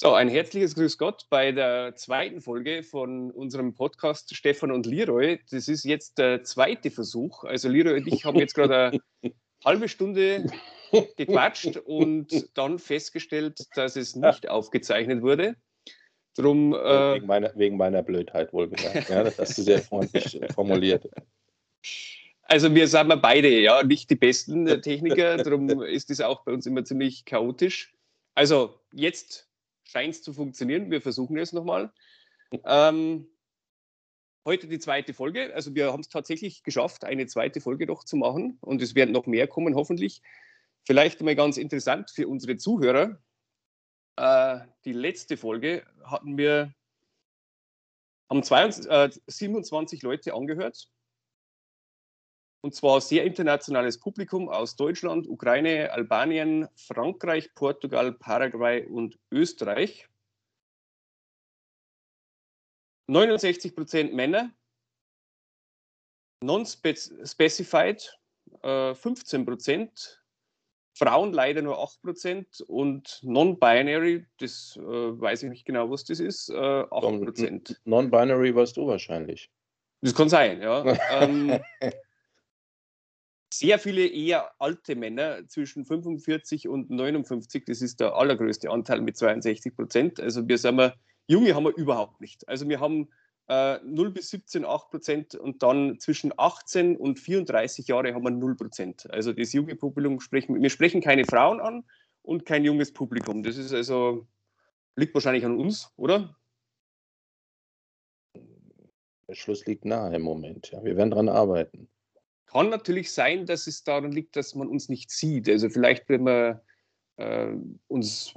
So, ein herzliches Grüß Gott bei der zweiten Folge von unserem Podcast Stefan und Leroy. Das ist jetzt der zweite Versuch. Also Leroy und ich haben jetzt gerade eine halbe Stunde gequatscht und dann festgestellt, dass es nicht aufgezeichnet wurde. Drum, äh, wegen, meiner, wegen meiner Blödheit wohl gesagt. Ja, das hast du sehr freundlich formuliert. Also wir sind wir beide ja nicht die besten Techniker, darum ist es auch bei uns immer ziemlich chaotisch. Also jetzt scheint es zu funktionieren. Wir versuchen es nochmal. Ähm, heute die zweite Folge. Also wir haben es tatsächlich geschafft, eine zweite Folge noch zu machen. Und es werden noch mehr kommen, hoffentlich. Vielleicht mal ganz interessant für unsere Zuhörer. Äh, die letzte Folge hatten wir, haben 22, äh, 27 Leute angehört. Und zwar sehr internationales Publikum aus Deutschland, Ukraine, Albanien, Frankreich, Portugal, Paraguay und Österreich. 69 Prozent Männer, non-specified 15 äh, Prozent, Frauen leider nur 8 Prozent und non-binary, das äh, weiß ich nicht genau, was das ist, äh, 8 Prozent. Non-binary warst du wahrscheinlich. Das kann sein, ja. ähm, sehr viele eher alte Männer zwischen 45 und 59. Das ist der allergrößte Anteil mit 62 Prozent. Also wir sagen wir, Junge haben wir überhaupt nicht. Also wir haben äh, 0 bis 17 8 Prozent und dann zwischen 18 und 34 Jahre haben wir 0 Prozent. Also das junge Publikum sprechen, wir sprechen keine Frauen an und kein junges Publikum. Das ist also, liegt wahrscheinlich an uns, oder? Der Schluss liegt nahe im Moment. Ja. Wir werden daran arbeiten. Kann natürlich sein, dass es daran liegt, dass man uns nicht sieht. Also vielleicht, wenn wir äh, uns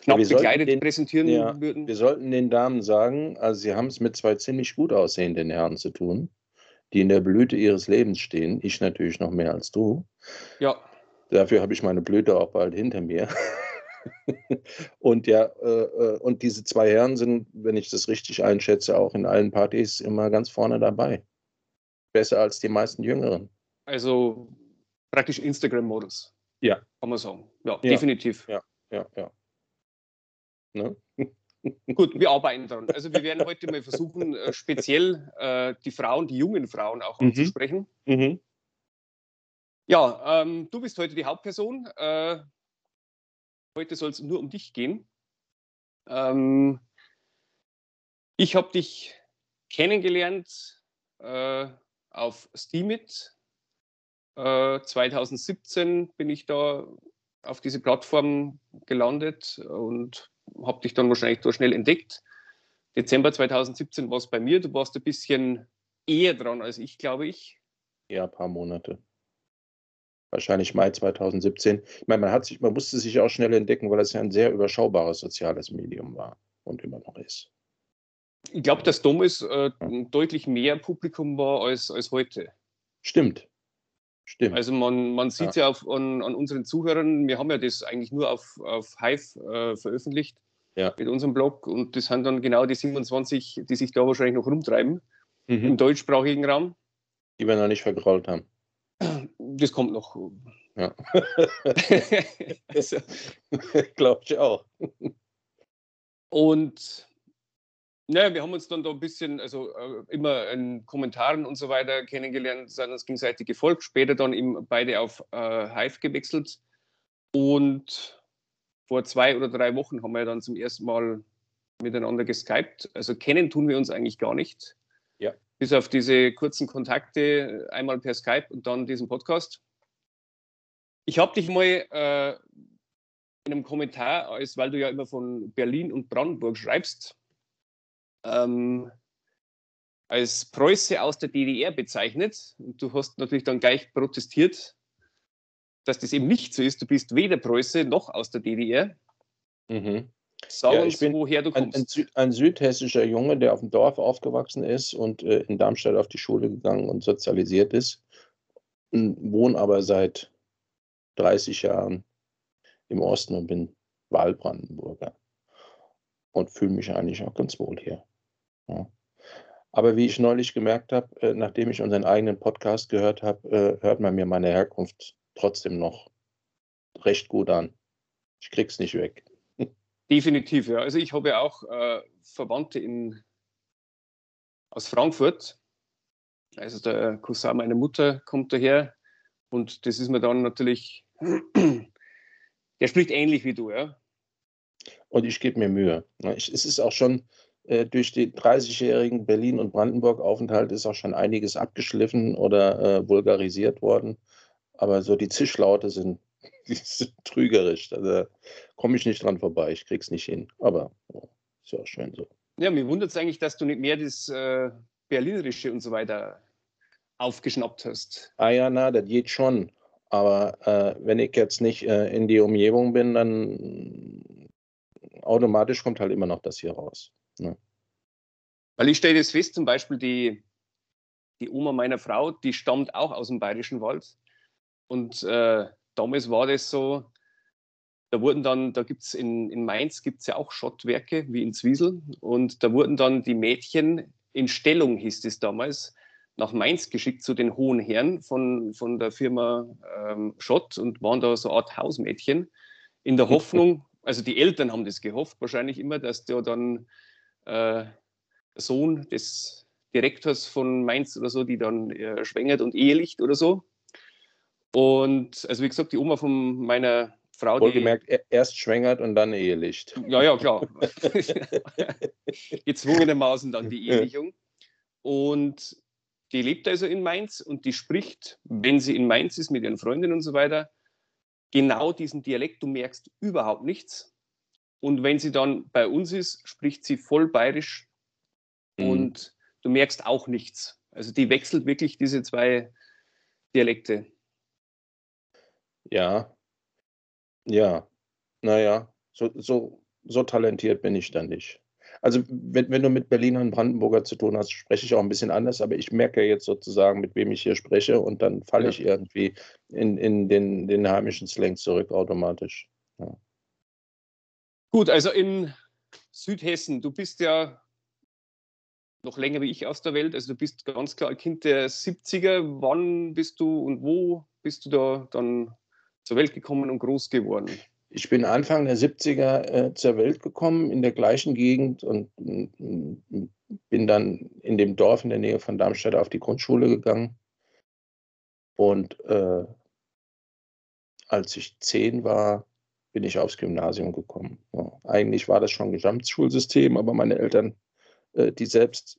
knapp ja, bekleidet den, präsentieren ja, würden. Wir sollten den Damen sagen, also sie haben es mit zwei ziemlich gut aussehenden Herren zu tun, die in der Blüte ihres Lebens stehen. Ich natürlich noch mehr als du. Ja. Dafür habe ich meine Blüte auch bald hinter mir. und ja, äh, äh, und diese zwei Herren sind, wenn ich das richtig einschätze, auch in allen Partys immer ganz vorne dabei besser als die meisten Jüngeren. Also praktisch Instagram-Modus. Ja. Kann man sagen. Ja, ja, definitiv. Ja, ja, ja. Ne? Gut, wir arbeiten daran. Also wir werden heute mal versuchen, äh, speziell äh, die Frauen, die jungen Frauen auch mhm. anzusprechen. Mhm. Ja, ähm, du bist heute die Hauptperson. Äh, heute soll es nur um dich gehen. Ähm, ich habe dich kennengelernt äh, auf Steamit. Äh, 2017 bin ich da auf diese Plattform gelandet und habe dich dann wahrscheinlich da schnell entdeckt. Dezember 2017 war es bei mir. Du warst ein bisschen eher dran als ich, glaube ich. Ja, ein paar Monate. Wahrscheinlich Mai 2017. Ich meine, man, hat sich, man musste sich auch schnell entdecken, weil es ja ein sehr überschaubares soziales Medium war und immer noch ist. Ich glaube, dass damals äh, deutlich mehr Publikum war als, als heute. Stimmt. Stimmt. Also man, man sieht ja, ja auf, an, an, unseren Zuhörern, wir haben ja das eigentlich nur auf, auf Hive äh, veröffentlicht ja. mit unserem Blog und das sind dann genau die 27, die sich da wahrscheinlich noch rumtreiben mhm. im deutschsprachigen Raum. Die wir noch nicht vergrault haben. Das kommt noch. Ja. also. Glaube ich auch. Und naja, wir haben uns dann da ein bisschen, also äh, immer in Kommentaren und so weiter kennengelernt, sind uns gegenseitig gefolgt, später dann eben beide auf äh, Hive gewechselt. Und vor zwei oder drei Wochen haben wir dann zum ersten Mal miteinander geskypt. Also kennen tun wir uns eigentlich gar nicht. Ja. Bis auf diese kurzen Kontakte, einmal per Skype und dann diesen Podcast. Ich habe dich mal äh, in einem Kommentar, als weil du ja immer von Berlin und Brandenburg schreibst, ähm, als Preuße aus der DDR bezeichnet. Und du hast natürlich dann gleich protestiert, dass das eben nicht so ist. Du bist weder Preuße noch aus der DDR. Mhm. Sag ja, uns, woher du kommst. Ein, ein, ein, südhessischer Junge, der auf dem Dorf aufgewachsen ist und äh, in Darmstadt auf die Schule gegangen und sozialisiert ist, wohne aber seit 30 Jahren im Osten und bin Wahlbrandenburger und fühle mich eigentlich auch ganz wohl hier. Ja. Aber wie ich neulich gemerkt habe, äh, nachdem ich unseren eigenen Podcast gehört habe, äh, hört man mir meine Herkunft trotzdem noch recht gut an. Ich krieg's nicht weg. Definitiv, ja. Also ich habe ja auch äh, Verwandte in, aus Frankfurt. Also der Cousin meiner Mutter kommt daher und das ist mir dann natürlich, der spricht ähnlich wie du, ja. Und ich gebe mir Mühe. Es ist auch schon durch den 30-jährigen Berlin- und Brandenburg-Aufenthalt ist auch schon einiges abgeschliffen oder äh, vulgarisiert worden. Aber so die Zischlaute sind die sind trügerisch. Also, da komme ich nicht dran vorbei. Ich krieg's nicht hin. Aber oh, ist ja auch schön so. Ja, mir wundert es eigentlich, dass du nicht mehr das äh, Berlinerische und so weiter aufgeschnappt hast. Ah ja, na, das geht schon. Aber äh, wenn ich jetzt nicht äh, in die Umgebung bin, dann automatisch kommt halt immer noch das hier raus. Ne? Weil ich stelle das fest, zum Beispiel die, die Oma meiner Frau, die stammt auch aus dem Bayerischen Wald. Und äh, damals war das so, da wurden dann, da gibt es in, in Mainz gibt es ja auch Schottwerke wie in Zwiesel und da wurden dann die Mädchen in Stellung, hieß es damals, nach Mainz geschickt zu den hohen Herren von, von der Firma ähm, Schott und waren da so eine Art Hausmädchen in der Hoffnung, also die Eltern haben das gehofft, wahrscheinlich immer, dass der dann äh, Sohn des Direktors von Mainz oder so, die dann äh, schwängert und ehelicht oder so. Und also wie gesagt, die Oma von meiner Frau. Wohlgemerkt, die, erst schwängert und dann Ehelicht. Ja, ja, klar. Gezwungenermaßen dann die Ehelichung. Und die lebt also in Mainz und die spricht, wenn sie in Mainz ist mit ihren Freundinnen und so weiter, genau diesen Dialekt. Du merkst überhaupt nichts. Und wenn sie dann bei uns ist, spricht sie voll bayerisch mhm. und du merkst auch nichts. Also die wechselt wirklich diese zwei Dialekte. Ja, ja, naja, so, so, so talentiert bin ich dann nicht. Also wenn, wenn du mit Berlinern und Brandenburger zu tun hast, spreche ich auch ein bisschen anders, aber ich merke jetzt sozusagen, mit wem ich hier spreche und dann falle ja. ich irgendwie in, in den, den heimischen Slang zurück automatisch. Ja. Gut, also in Südhessen, du bist ja noch länger wie ich aus der Welt, also du bist ganz klar Kind der 70er. Wann bist du und wo bist du da dann zur Welt gekommen und groß geworden? Ich bin Anfang der 70er äh, zur Welt gekommen, in der gleichen Gegend und äh, bin dann in dem Dorf in der Nähe von Darmstadt auf die Grundschule gegangen. Und äh, als ich zehn war, bin ich aufs Gymnasium gekommen. Ja, eigentlich war das schon Gesamtschulsystem, aber meine Eltern, äh, die selbst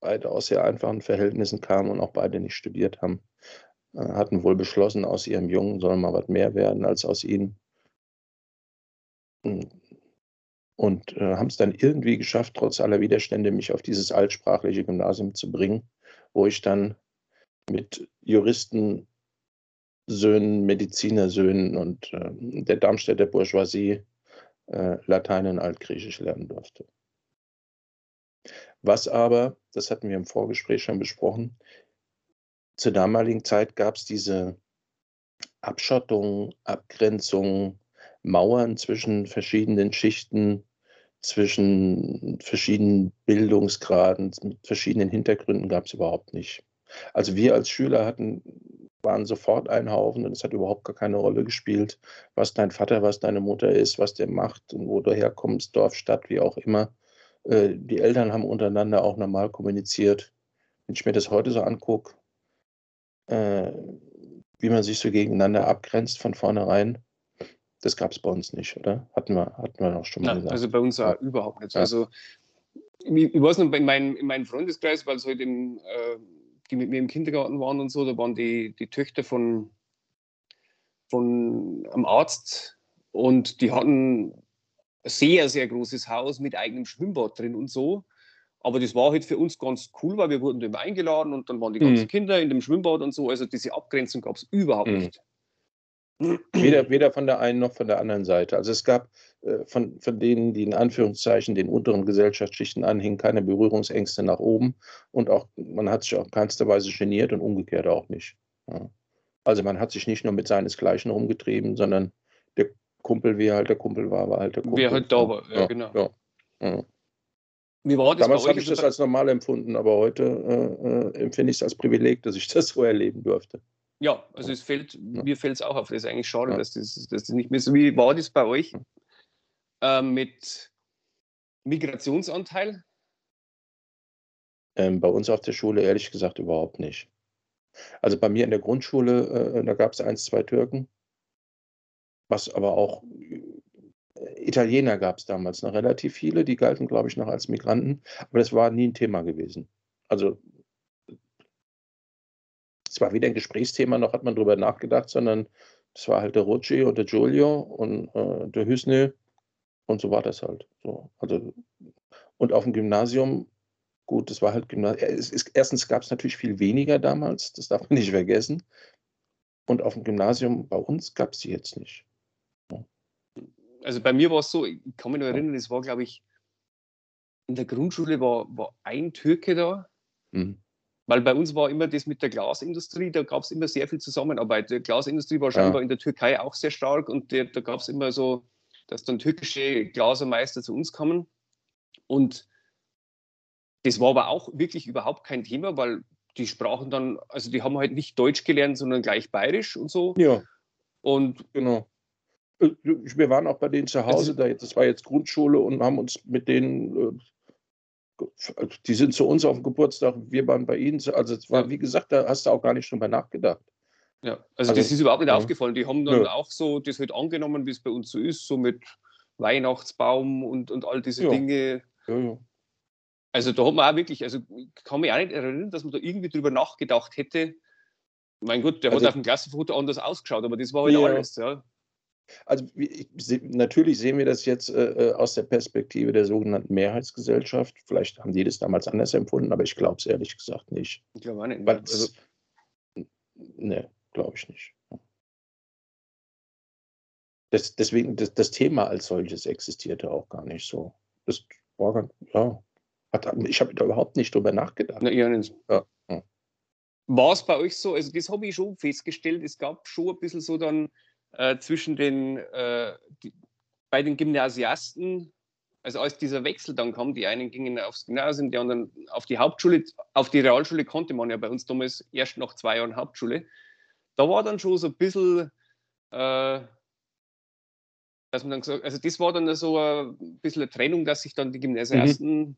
beide aus sehr einfachen Verhältnissen kamen und auch beide nicht studiert haben, äh, hatten wohl beschlossen, aus ihrem Jungen soll mal was mehr werden als aus ihnen. Hm. Und äh, haben es dann irgendwie geschafft, trotz aller Widerstände, mich auf dieses altsprachliche Gymnasium zu bringen, wo ich dann mit Juristen, Söhnen, Medizinersöhnen und äh, der Darmstädter Bourgeoisie äh, Latein und Altgriechisch lernen durfte. Was aber, das hatten wir im Vorgespräch schon besprochen, zur damaligen Zeit gab es diese Abschottung, Abgrenzung, Mauern zwischen verschiedenen Schichten, zwischen verschiedenen Bildungsgraden, mit verschiedenen Hintergründen gab es überhaupt nicht. Also wir als Schüler hatten, waren sofort ein Haufen und es hat überhaupt gar keine Rolle gespielt, was dein Vater, was deine Mutter ist, was der macht und wo du herkommst, Dorf, Stadt, wie auch immer. Äh, die Eltern haben untereinander auch normal kommuniziert. Wenn ich mir das heute so angucke, äh, wie man sich so gegeneinander abgrenzt von vornherein. Das gab es bei uns nicht, oder? Hatten wir, hatten wir auch schon mal ja, gesagt. Also bei uns ja. überhaupt nicht. Ja. Also ich, ich weiß noch, in, mein, in meinem Freundeskreis, weil es halt im, äh, die mit mir im Kindergarten waren und so, da waren die, die Töchter von, von einem Arzt und die hatten ein sehr, sehr großes Haus mit eigenem Schwimmbad drin und so. Aber das war halt für uns ganz cool, weil wir wurden immer eingeladen und dann waren die ganzen mhm. Kinder in dem Schwimmbad und so. Also diese Abgrenzung gab es überhaupt mhm. nicht. Weder, weder von der einen noch von der anderen Seite. Also es gab äh, von, von denen, die in Anführungszeichen den unteren Gesellschaftsschichten anhingen, keine Berührungsängste nach oben. Und auch man hat sich auch keinster Weise geniert und umgekehrt auch nicht. Ja. Also man hat sich nicht nur mit seinesgleichen rumgetrieben, sondern der Kumpel, wie er halt der Kumpel war, war halt der Kumpel. Wer halt da war, ja, ja genau. Ja. Wie war das Damals habe ich das als normal empfunden, aber heute äh, äh, empfinde ich es als Privileg, dass ich das so erleben durfte. Ja, also es fällt, ja. mir fällt es auch auf. Das ist eigentlich schade, ja. dass, das, dass das nicht mehr so. Wie war das bei euch? äh, mit Migrationsanteil? Ähm, bei uns auf der Schule ehrlich gesagt überhaupt nicht. Also bei mir in der Grundschule, äh, da gab es eins, zwei Türken, was aber auch äh, Italiener gab es damals noch relativ viele, die galten, glaube ich, noch als Migranten, aber das war nie ein Thema gewesen. Also es war weder ein Gesprächsthema, noch hat man darüber nachgedacht, sondern es war halt der Rucci und der Giulio und äh, der Hüsne und so war das halt. So, also, und auf dem Gymnasium, gut, das war halt Gymnasium. erstens gab es natürlich viel weniger damals, das darf man nicht vergessen. Und auf dem Gymnasium bei uns gab es die jetzt nicht. Also bei mir war es so, ich kann mich noch erinnern, es war, glaube ich, in der Grundschule war, war ein Türke da. Mhm. Weil bei uns war immer das mit der Glasindustrie, da gab es immer sehr viel Zusammenarbeit. Die Glasindustrie war scheinbar ja. in der Türkei auch sehr stark und der, da gab es immer so, dass dann türkische Glasermeister zu uns kamen. Und das war aber auch wirklich überhaupt kein Thema, weil die sprachen dann, also die haben halt nicht Deutsch gelernt, sondern gleich Bayerisch und so. Ja. Und genau. Äh, wir waren auch bei denen zu Hause, da, das war jetzt Grundschule und haben uns mit denen, äh, die sind zu uns auf dem Geburtstag, wir waren bei ihnen. Also es war, wie gesagt, da hast du auch gar nicht drüber nachgedacht. Ja, also, also das ist überhaupt nicht ja. aufgefallen. Die haben dann ja. auch so das halt angenommen, wie es bei uns so ist, so mit Weihnachtsbaum und, und all diese ja. Dinge. Also da hat man auch wirklich, also ich kann mich auch nicht erinnern, dass man da irgendwie drüber nachgedacht hätte. Mein Gott, der also, hat auf dem Klassenfoto anders ausgeschaut, aber das war halt alles. Ja. Also natürlich sehen wir das jetzt äh, äh, aus der Perspektive der sogenannten Mehrheitsgesellschaft. Vielleicht haben die das damals anders empfunden, aber ich glaube es ehrlich gesagt nicht. Ich glaube nicht. Weil, also, ne, glaube ich nicht. Das, deswegen, das, das, Thema als solches existierte auch gar nicht so. Das war ganz, ja. Hat, ich habe da überhaupt nicht drüber nachgedacht. Na, ja, nicht. Ja. War es bei euch so, also das habe ich schon festgestellt, es gab schon ein bisschen so dann äh, zwischen den, äh, die, bei den Gymnasiasten, also als dieser Wechsel dann kam, die einen gingen aufs Gymnasium, die anderen auf die Hauptschule, auf die Realschule konnte man ja bei uns damals erst nach zwei Jahren Hauptschule. Da war dann schon so ein bisschen, äh, dass man dann gesagt, also das war dann so ein bisschen eine Trennung, dass sich dann die Gymnasiasten mhm.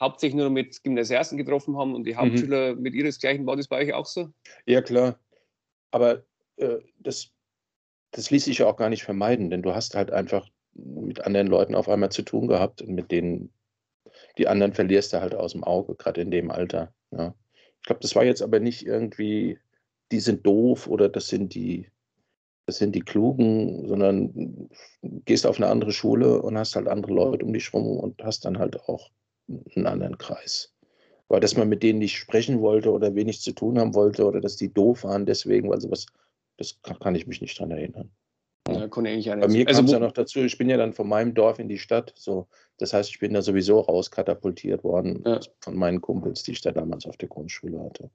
hauptsächlich nur mit Gymnasiasten getroffen haben und die. Hauptschüler mhm. mit ihresgleichen. War das bei euch auch so? Ja, klar. Aber äh, das das ließ sich ja auch gar nicht vermeiden, denn du hast halt einfach mit anderen Leuten auf einmal zu tun gehabt und mit denen die anderen verlierst du halt aus dem Auge, gerade in dem Alter. Ja. Ich glaube, das war jetzt aber nicht irgendwie, die sind doof oder das sind die, das sind die Klugen, sondern gehst auf eine andere Schule und hast halt andere Leute um dich rum und hast dann halt auch einen anderen Kreis. Aber dass man mit denen nicht sprechen wollte oder wenig zu tun haben wollte oder dass die doof waren deswegen, weil sie was das kann ich mich nicht dran erinnern. Ja, kann ich Bei mir kam es also, ja noch dazu, ich bin ja dann von meinem Dorf in die Stadt. So, das heißt, ich bin da sowieso rauskatapultiert worden ja. von meinen Kumpels, die ich da damals auf der Grundschule hatte.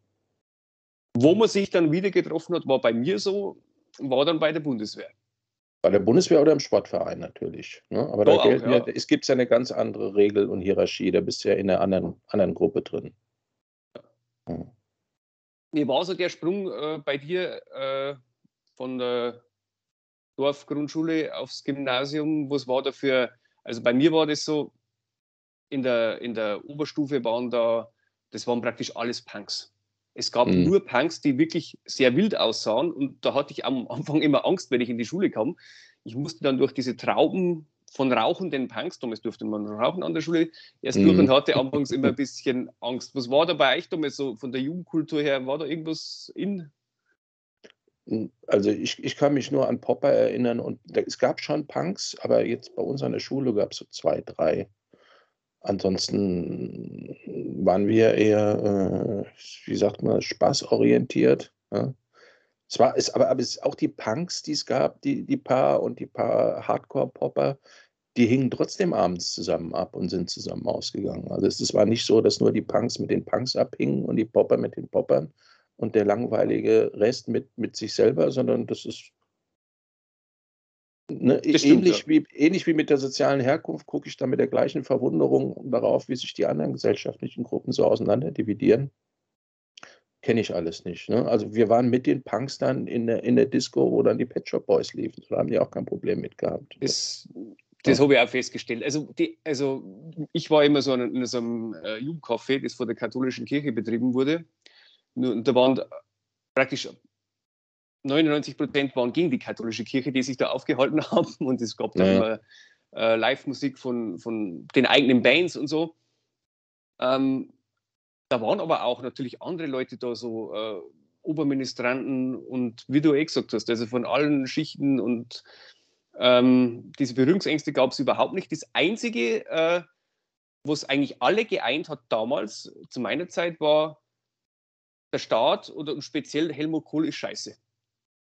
Wo man sich dann wieder getroffen hat, war bei mir so, war dann bei der Bundeswehr. Bei der Bundeswehr oder im Sportverein natürlich. Ne? Aber da, auch, ja. es gibt ja eine ganz andere Regel und Hierarchie. Da bist du ja in einer anderen, anderen Gruppe drin. Ja. Wie war so der Sprung äh, bei dir äh, von der Dorfgrundschule aufs Gymnasium? Was war da für, also bei mir war das so, in der, in der Oberstufe waren da, das waren praktisch alles Punks. Es gab mhm. nur Punks, die wirklich sehr wild aussahen und da hatte ich am Anfang immer Angst, wenn ich in die Schule kam. Ich musste dann durch diese Trauben von rauchenden Punks, damals durfte man rauchen an der Schule, erst mhm. durch und hatte anfangs immer ein bisschen Angst. Was war da bei euch damals so von der Jugendkultur her? War da irgendwas in? Also ich, ich kann mich nur an Popper erinnern und es gab schon Punks, aber jetzt bei uns an der Schule gab es so zwei, drei. Ansonsten waren wir eher, äh, wie sagt man, spaßorientiert. Ja. Es war, es, aber, aber es auch die Punks, die es gab, die, die paar und die paar Hardcore-Popper, die hingen trotzdem abends zusammen ab und sind zusammen ausgegangen. Also es, es war nicht so, dass nur die Punks mit den Punks abhingen und die Popper mit den Poppern, und der langweilige Rest mit, mit sich selber, sondern das ist ne, das ähnlich, stimmt, ja. wie, ähnlich wie mit der sozialen Herkunft, gucke ich da mit der gleichen Verwunderung darauf, wie sich die anderen gesellschaftlichen Gruppen so auseinander dividieren. Kenne ich alles nicht. Ne? Also wir waren mit den Punks dann in der, in der Disco, wo dann die Pet Shop Boys liefen. Da haben die auch kein Problem mit gehabt. Ist, Das habe ich auch festgestellt. Also, die, also ich war immer so in, in so einem äh, Jugendcafé, das von der katholischen Kirche betrieben wurde. Und da waren praktisch 99 Prozent waren gegen die katholische Kirche, die sich da aufgehalten haben. Und es gab dann ja. äh, Live-Musik von, von den eigenen Bands und so. Ähm, da waren aber auch natürlich andere Leute da, so äh, Oberministranten und wie du eh gesagt hast, also von allen Schichten und ähm, diese Berührungsängste gab es überhaupt nicht. Das Einzige, äh, was eigentlich alle geeint hat damals, zu meiner Zeit, war der Staat oder speziell Helmut Kohl ist scheiße.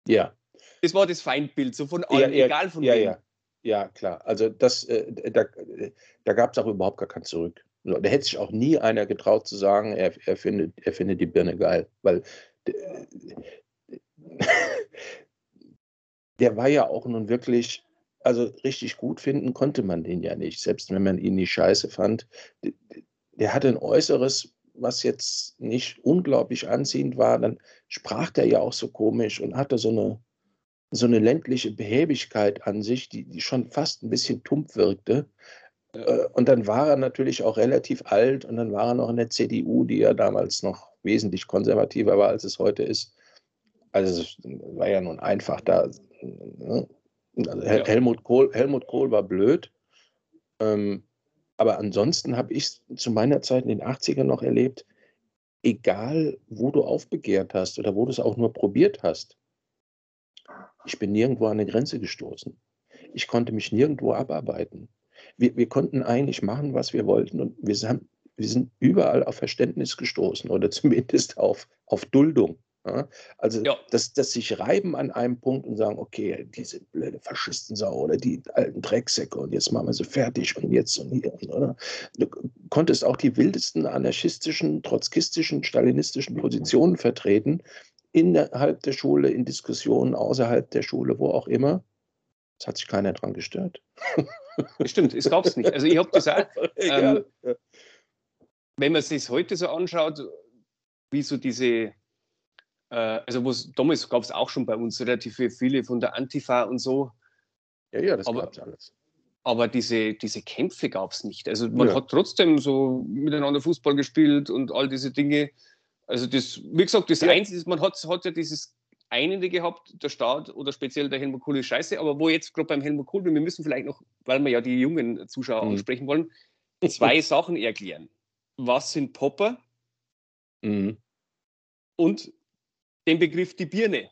Ja. Das war das Feindbild, so von allen, ja, egal von ja, wem. Ja. ja, klar. Also das, äh, da, da gab es auch überhaupt gar kein Zurück. Da hätte sich auch nie einer getraut zu sagen, er, er, findet, er findet die Birne geil. Weil der war ja auch nun wirklich, also richtig gut finden konnte man den ja nicht, selbst wenn man ihn nicht scheiße fand. Der hatte ein Äußeres, was jetzt nicht unglaublich anziehend war, dann sprach der ja auch so komisch und hatte so eine, so eine ländliche Behäbigkeit an sich, die, die schon fast ein bisschen tump wirkte. Äh, und dann war er natürlich auch relativ alt und dann war er noch in der CDU, die ja damals noch wesentlich konservativer war, als es heute ist. Also es war ja nun einfach da. Ne? Also ja. Helmut, Kohl, Helmut Kohl war blöd. Ähm, aber ansonsten habe ich zu meiner Zeit in den 80ern noch erlebt, egal wo du aufbegehrt hast oder wo du es auch nur probiert hast, ich bin nirgendwo an eine Grenze gestoßen. Ich konnte mich nirgendwo abarbeiten. Wir, wir konnten eigentlich machen, was wir wollten und wir, wir sind überall auf Verständnis gestoßen oder zumindest auf, auf Duldung. Ja? Also ja. Das, das sich reiben an einem Punkt und sagen, okay, diese blöde Faschistensau oder die alten Drecksäcke und jetzt machen wir sie fertig und jetzt und hier. Oder? Du konntest auch die wildesten anarchistischen, trotzkistischen, stalinistischen Positionen vertreten, innerhalb der Schule, in Diskussionen, außerhalb der Schule, wo auch immer. Es hat sich keiner dran gestört. Stimmt, es gab es nicht. Also ich habe gesagt, ähm, wenn man sich heute so anschaut, wie so diese, also was, damals gab es auch schon bei uns relativ viele von der Antifa und so. Ja, ja, das gab es alles. Aber diese, diese Kämpfe gab es nicht. Also man ja. hat trotzdem so miteinander Fußball gespielt und all diese Dinge. Also das, wie gesagt, das ja. Einzige, man hat, hat ja dieses Einende gehabt, der Staat oder speziell der Helmut Kohl ist scheiße, aber wo jetzt gerade beim Helmut Kohl, wir müssen vielleicht noch, weil wir ja die jungen Zuschauer mhm. ansprechen wollen, zwei Sachen erklären. Was sind Popper? Mhm. Und den Begriff die Birne.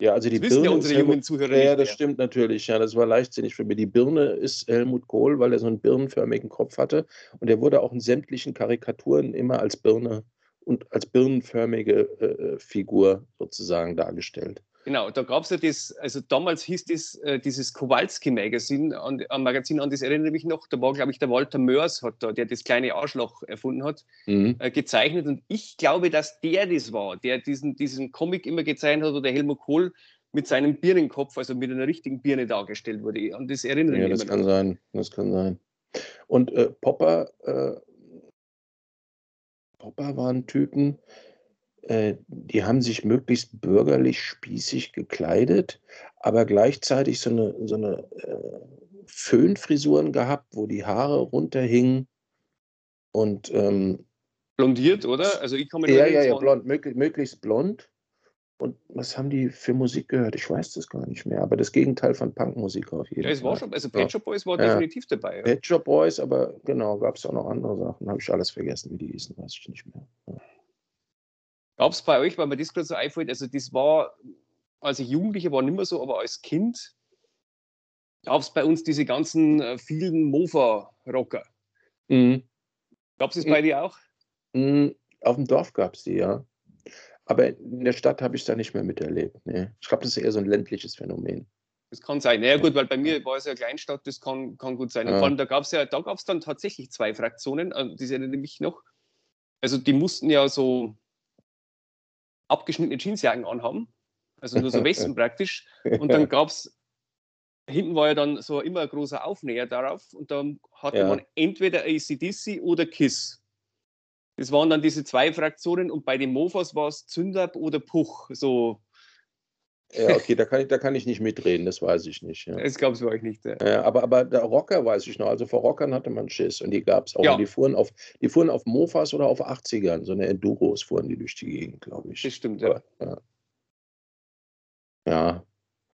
Ja, also die das Birne. Ja unsere jungen Zuhörer. Ja, das stimmt natürlich. Ja, das war leichtsinnig für mich. Die Birne ist Helmut Kohl, weil er so einen birnenförmigen Kopf hatte. Und er wurde auch in sämtlichen Karikaturen immer als Birne und als birnenförmige äh, äh, Figur sozusagen dargestellt. Genau, da gab es ja das, also damals hieß das äh, dieses Kowalski-Magazin, an, an, Magazin, an das erinnere ich mich noch, da war, glaube ich, der Walter Mörs, hat da, der das kleine Arschloch erfunden hat, mhm. äh, gezeichnet. Und ich glaube, dass der das war, der diesen, diesen Comic immer gezeichnet hat, wo der Helmut Kohl mit seinem Birnenkopf, also mit einer richtigen Birne dargestellt wurde. Und das erinnere ich ja, mich. Ja, das kann noch. sein, das kann sein. Und äh, Popper äh, Popper waren Typen, äh, die haben sich möglichst bürgerlich spießig gekleidet, aber gleichzeitig so eine, so eine äh, Föhnfrisuren gehabt, wo die Haare runterhingen und ähm, blondiert, oder? Also ich komme ja, ja, ja, blond, möglichst, möglichst blond. Und was haben die für Musik gehört? Ich weiß das gar nicht mehr, aber das Gegenteil von Punkmusik auf jeden ja, es Fall. War schon, also Pet Shop Boys war ja. definitiv dabei. Ja. Pet Shop Boys, aber genau, gab es auch noch andere Sachen. Habe ich alles vergessen, wie die hießen, weiß ich nicht mehr. Ja. Gab es bei euch, weil mir das gerade so einfällt, also das war, als ich Jugendlicher war, nicht mehr so, aber als Kind gab es bei uns diese ganzen äh, vielen Mofa-Rocker. Mhm. Gab es das mhm. bei dir auch? Mhm. Auf dem Dorf gab es die, ja. Aber in der Stadt habe ich es da nicht mehr miterlebt. Nee. Ich glaube, das ist eher so ein ländliches Phänomen. Das kann sein. Naja, gut, weil bei mir war es ja Kleinstadt, das kann, kann gut sein. Und vor allem, da gab es ja, da gab es dann tatsächlich zwei Fraktionen, das erinnere mich noch. Also, die mussten ja so abgeschnittene Jeansjacken anhaben, also nur so Westen praktisch. Und dann gab es, hinten war ja dann so immer ein großer Aufnäher darauf und dann hatte ja. man entweder ACDC oder KISS. Das waren dann diese zwei Fraktionen und bei den Mofas war es Zündab oder Puch. So. Ja, okay, da kann ich, da kann ich nicht mitreden, das weiß ich nicht. Ja. Das es bei euch nicht. Ja. ja. aber, aber der Rocker weiß ich noch. Also vor Rockern hatte man Schiss und die gab es auch. Ja. die, fuhren auf, die fuhren auf Mofas oder auf 80ern, so eine Enduros fuhren die durch die Gegend, glaube ich. Das stimmt, ja. ja. Ja,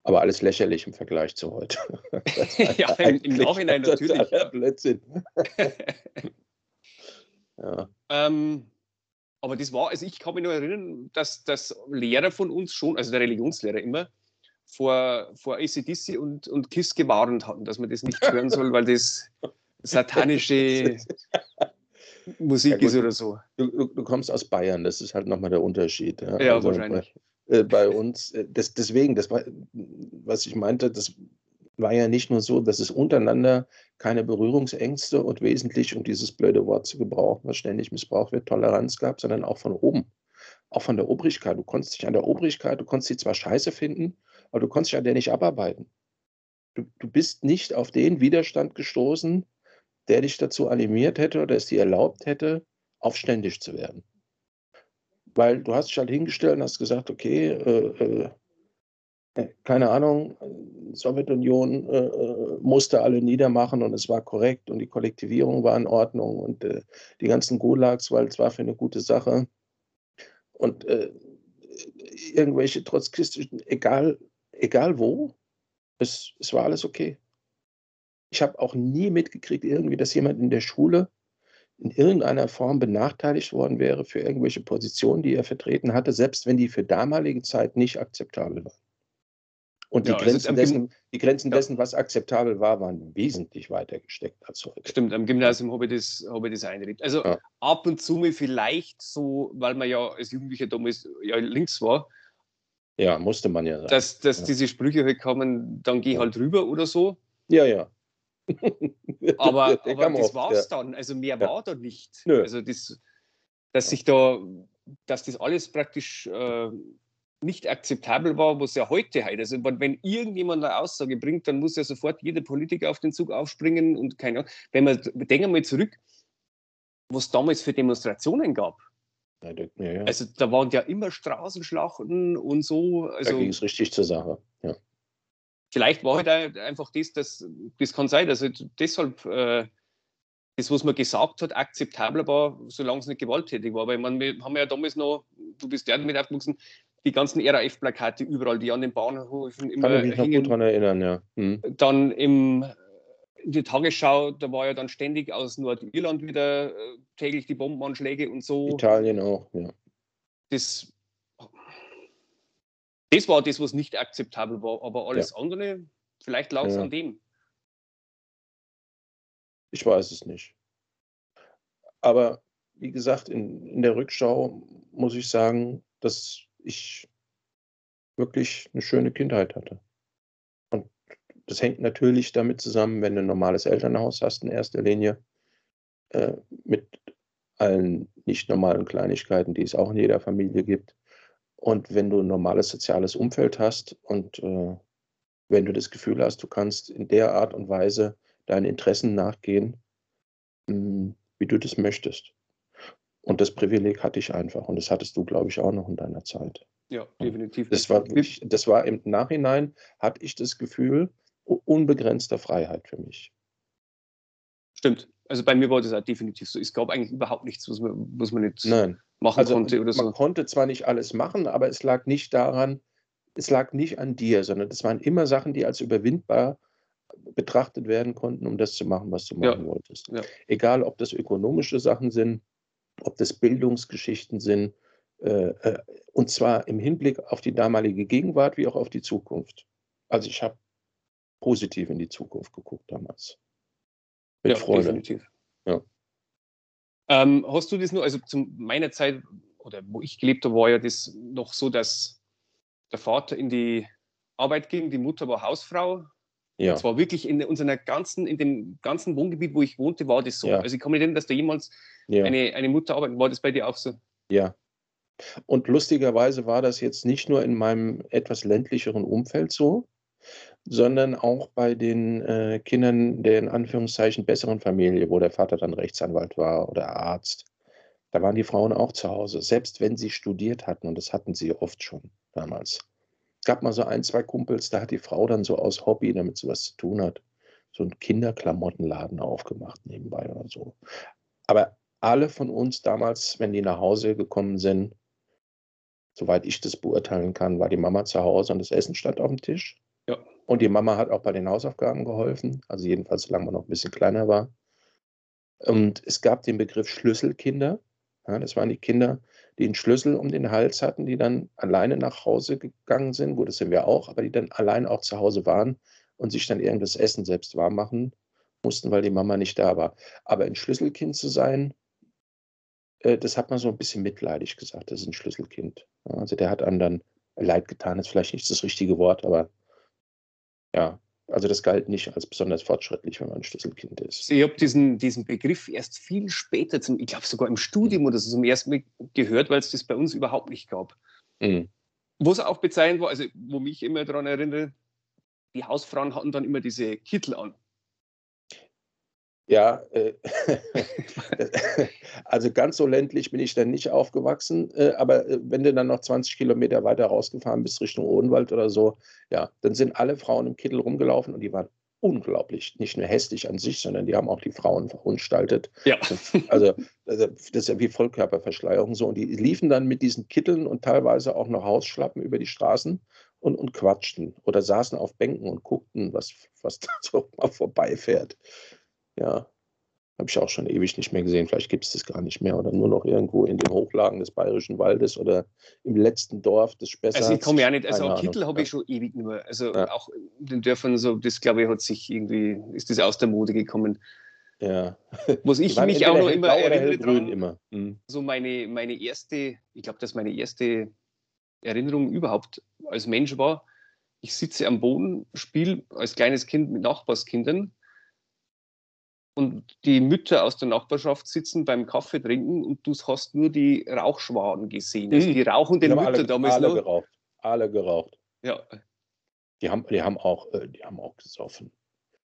aber alles lächerlich im Vergleich zu heute. ja, im Nachhinein natürlich. Blödsinn. ja. Ähm, aber das war, also ich kann mich nur erinnern, dass, dass Lehrer von uns schon, also der Religionslehrer immer, vor, vor ACDC und, und KISS gewarnt hatten, dass man das nicht hören soll, weil das satanische Musik ja, ist oder so. Du, du, kommst aus Bayern, das ist halt nochmal der Unterschied. Ja, ja also wahrscheinlich. Bei, äh, bei uns, äh, das, deswegen, das war, was ich meinte, das war ja nicht nur so, dass es untereinander keine Berührungsängste und wesentlich, um dieses blöde Wort zu gebrauchen, was ständig missbraucht wird, Toleranz gab, sondern auch von oben. Auch von der Obrigkeit. Du konntest dich an der Obrigkeit, du konntest sie zwar scheiße finden, aber du konntest dich an der nicht abarbeiten. Du, du bist nicht auf den Widerstand gestoßen, der dich dazu animiert hätte oder es dir erlaubt hätte, aufständig zu werden. Weil du hast dich halt hingestellt und hast gesagt, okay, äh, äh keine Ahnung, Sowjetunion äh, äh, musste alle niedermachen und es war korrekt und die Kollektivierung war in Ordnung und äh, die ganzen Gulags, weil es war für eine gute Sache. Und irgendwelche trotzkistischen, egal egal wo, es, es war alles okay. Ich habe auch nie mitgekriegt, irgendwie, dass jemand in der Schule in irgendeiner Form benachteiligt worden wäre für irgendwelche Positionen, die er vertreten hatte, selbst wenn die für damalige Zeit nicht akzeptabel waren. Und die, ja, Grenzen, dessen, die Grenzen ja. dessen, was akzeptabel war, waren wesentlich weiter gesteckt als heute. Stimmt, am Gymnasium habe ich das, habe ich das einrichtet. Also ja. ab und zu mir vielleicht so, weil man ja als Jugendlicher damals ja links war, ja, musste man ja sagen. Dass, dass diese Sprüche halt kommen, dann geh halt rüber oder so. Ja, ja. aber, aber das war es ja. dann. Also mehr war da nicht. Nö. Also das, dass sich da, dass das alles praktisch äh, nicht akzeptabel war, was ja heute halt. Also wenn irgendjemand eine Aussage bringt, dann muss ja sofort jeder Politiker auf den Zug aufspringen und keine Ahnung. Wenn wir denken wir mal zurück, was damals für Demonstrationen gab. Ja, ja. Also da waren ja immer Straßenschlachten und so. Also, da ging es richtig zur Sache. Ja. Vielleicht war halt einfach das, das, das kann sein, also deshalb äh, das, was man gesagt hat, akzeptabel war, solange es nicht gewalttätig war. Weil man, wir haben ja damals noch, du bist ja mit aufgewachsen, die ganzen RAF-Plakate überall, die an den Bahnhöfen immer Kann ich mich hingen. noch gut daran erinnern, ja. Hm. Dann im in die Tagesschau, da war ja dann ständig aus Nordirland wieder äh, täglich die Bombenanschläge und so. Italien auch, ja. Das, das war das, was nicht akzeptabel war, aber alles ja. andere, vielleicht lag es ja. an dem. Ich weiß es nicht. Aber wie gesagt, in, in der Rückschau muss ich sagen, dass ich wirklich eine schöne Kindheit hatte. Das hängt natürlich damit zusammen, wenn du ein normales Elternhaus hast in erster Linie, äh, mit allen nicht normalen Kleinigkeiten, die es auch in jeder Familie gibt. Und wenn du ein normales soziales Umfeld hast und äh, wenn du das Gefühl hast, du kannst in der Art und Weise deinen Interessen nachgehen, mh, hm, wie du das möchtest. Und das Privileg hatte ich einfach. Und das hattest du, glaube ich, auch noch in deiner Zeit. Ja, definitiv. Das war, wirklich, das war im Nachhinein, hatte ich das Gefühl, unbegrenzter Freiheit für mich. Stimmt. Also bei mir war das auch definitiv so. Es gab eigentlich überhaupt nichts, was man, was man nicht Nein. machen also konnte oder so. Man konnte zwar nicht alles machen, aber es lag nicht daran, es lag nicht an dir, sondern es waren immer Sachen, die als überwindbar betrachtet werden konnten, um das zu machen, was du machen ja. wolltest. Ja. Egal, ob das ökonomische Sachen sind, ob das Bildungsgeschichten sind, äh, äh, und zwar im Hinblick auf die damalige Gegenwart wie auch auf die Zukunft. Also ich habe positiv in die Zukunft geguckt damals. Mit ja, Freude. definitiv. Ja. Ähm, hast du das nur, also zu meiner Zeit oder wo ich gelebt habe, war ja das noch so, dass der Vater in die Arbeit ging, die Mutter war Hausfrau. Ja. Und zwar wirklich in unserer ganzen, in dem ganzen Wohngebiet, wo ich wohnte, war das so. Ja. Also ich kann mir denken, dass da jemals ja. eine, eine Mutter arbeitet. War das bei dir auch so? Ja. Und lustigerweise war das jetzt nicht nur in meinem etwas ländlicheren Umfeld so, sondern auch bei den äh, Kindern der in Anführungszeichen besseren Familie, wo der Vater dann Rechtsanwalt war oder Arzt. Da waren die Frauen auch zu Hause, selbst wenn sie studiert hatten, und das hatten sie oft schon damals. Es gab mal so ein, zwei Kumpels, da hat die Frau dann so aus Hobby, damit sie was zu tun hat, so einen Kinderklamottenladen aufgemacht nebenbei oder so. Aber alle von uns damals, wenn die nach Hause gekommen sind, soweit ich das beurteilen kann, war die Mama zu Hause und das Essen stand auf dem Tisch. Ja. Und die Mama hat auch bei den Hausaufgaben geholfen, also jedenfalls solange man noch ein bisschen kleiner war. Und es gab den Begriff Schlüsselkinder. Ja, das waren die Kinder, die einen Schlüssel um den Hals hatten, die dann alleine nach Hause gegangen sind. Gut, das sind wir auch, aber die dann allein auch zu Hause waren und sich dann irgendwas Essen selbst warm machen mussten, weil die Mama nicht da war. Aber ein Schlüsselkind zu sein, äh, das hat man so ein bisschen mitleidig gesagt, das ist ein Schlüsselkind. Also der hat dann leid getan, ist vielleicht nicht das richtige Wort, aber ja, also das galt nicht als besonders fortschrittlich, wenn man ein Schlüsselkind ist. Ich habe diesen, diesen Begriff erst viel später, zum, ich glaube sogar im Studium oder so zum ersten Mal gehört, weil es das bei uns überhaupt nicht gab. Mhm. Wo es auch bezeichnet war, also wo mich immer daran erinnere, die Hausfrauen hatten dann immer diese Kittel an. Ja, äh, also ganz so ländlich bin ich dann nicht aufgewachsen, äh, aber äh, wenn du dann noch 20 Kilometer weiter rausgefahren bist Richtung Odenwald oder so, ja, dann sind alle Frauen im Kittel rumgelaufen und die waren unglaublich, nicht nur hässlich an sich, sondern die haben auch die Frauen verunstaltet. Ja. Also, also das ist ja wie Vollkörperverschleierung so. Und die liefen dann mit diesen Kitteln und teilweise auch noch Hausschlappen über die Straßen und, und quatschten oder saßen auf Bänken und guckten, was, was da so mal vorbeifährt. Ja, habe ich auch schon ewig nicht mehr gesehen. Vielleicht gibt es das gar nicht mehr oder nur noch irgendwo in den Hochlagen des Bayerischen Waldes oder im letzten Dorf des Spessarts. Also ich komme ja nicht, also auch Kittel habe ich schon ewig nur. Also ja. auch in den Dörfern so, das glaube ich hat sich irgendwie, ist das aus der Mode gekommen. Ja. Was ich mich auch noch immer erinnere dran, immer. Mhm. so meine, meine erste, ich glaube, dass meine erste Erinnerung überhaupt als Mensch war, ich sitze am Boden, spiele als kleines Kind mit Nachbarskindern und die Mütter aus der Nachbarschaft sitzen beim Kaffee trinken und du hast nur die Rauchschwaden gesehen. Also die rauchenden die Mütter alle, damals alle noch. geraucht. Alle geraucht. Ja. Die haben, die haben auch, äh, die haben auch gesoffen.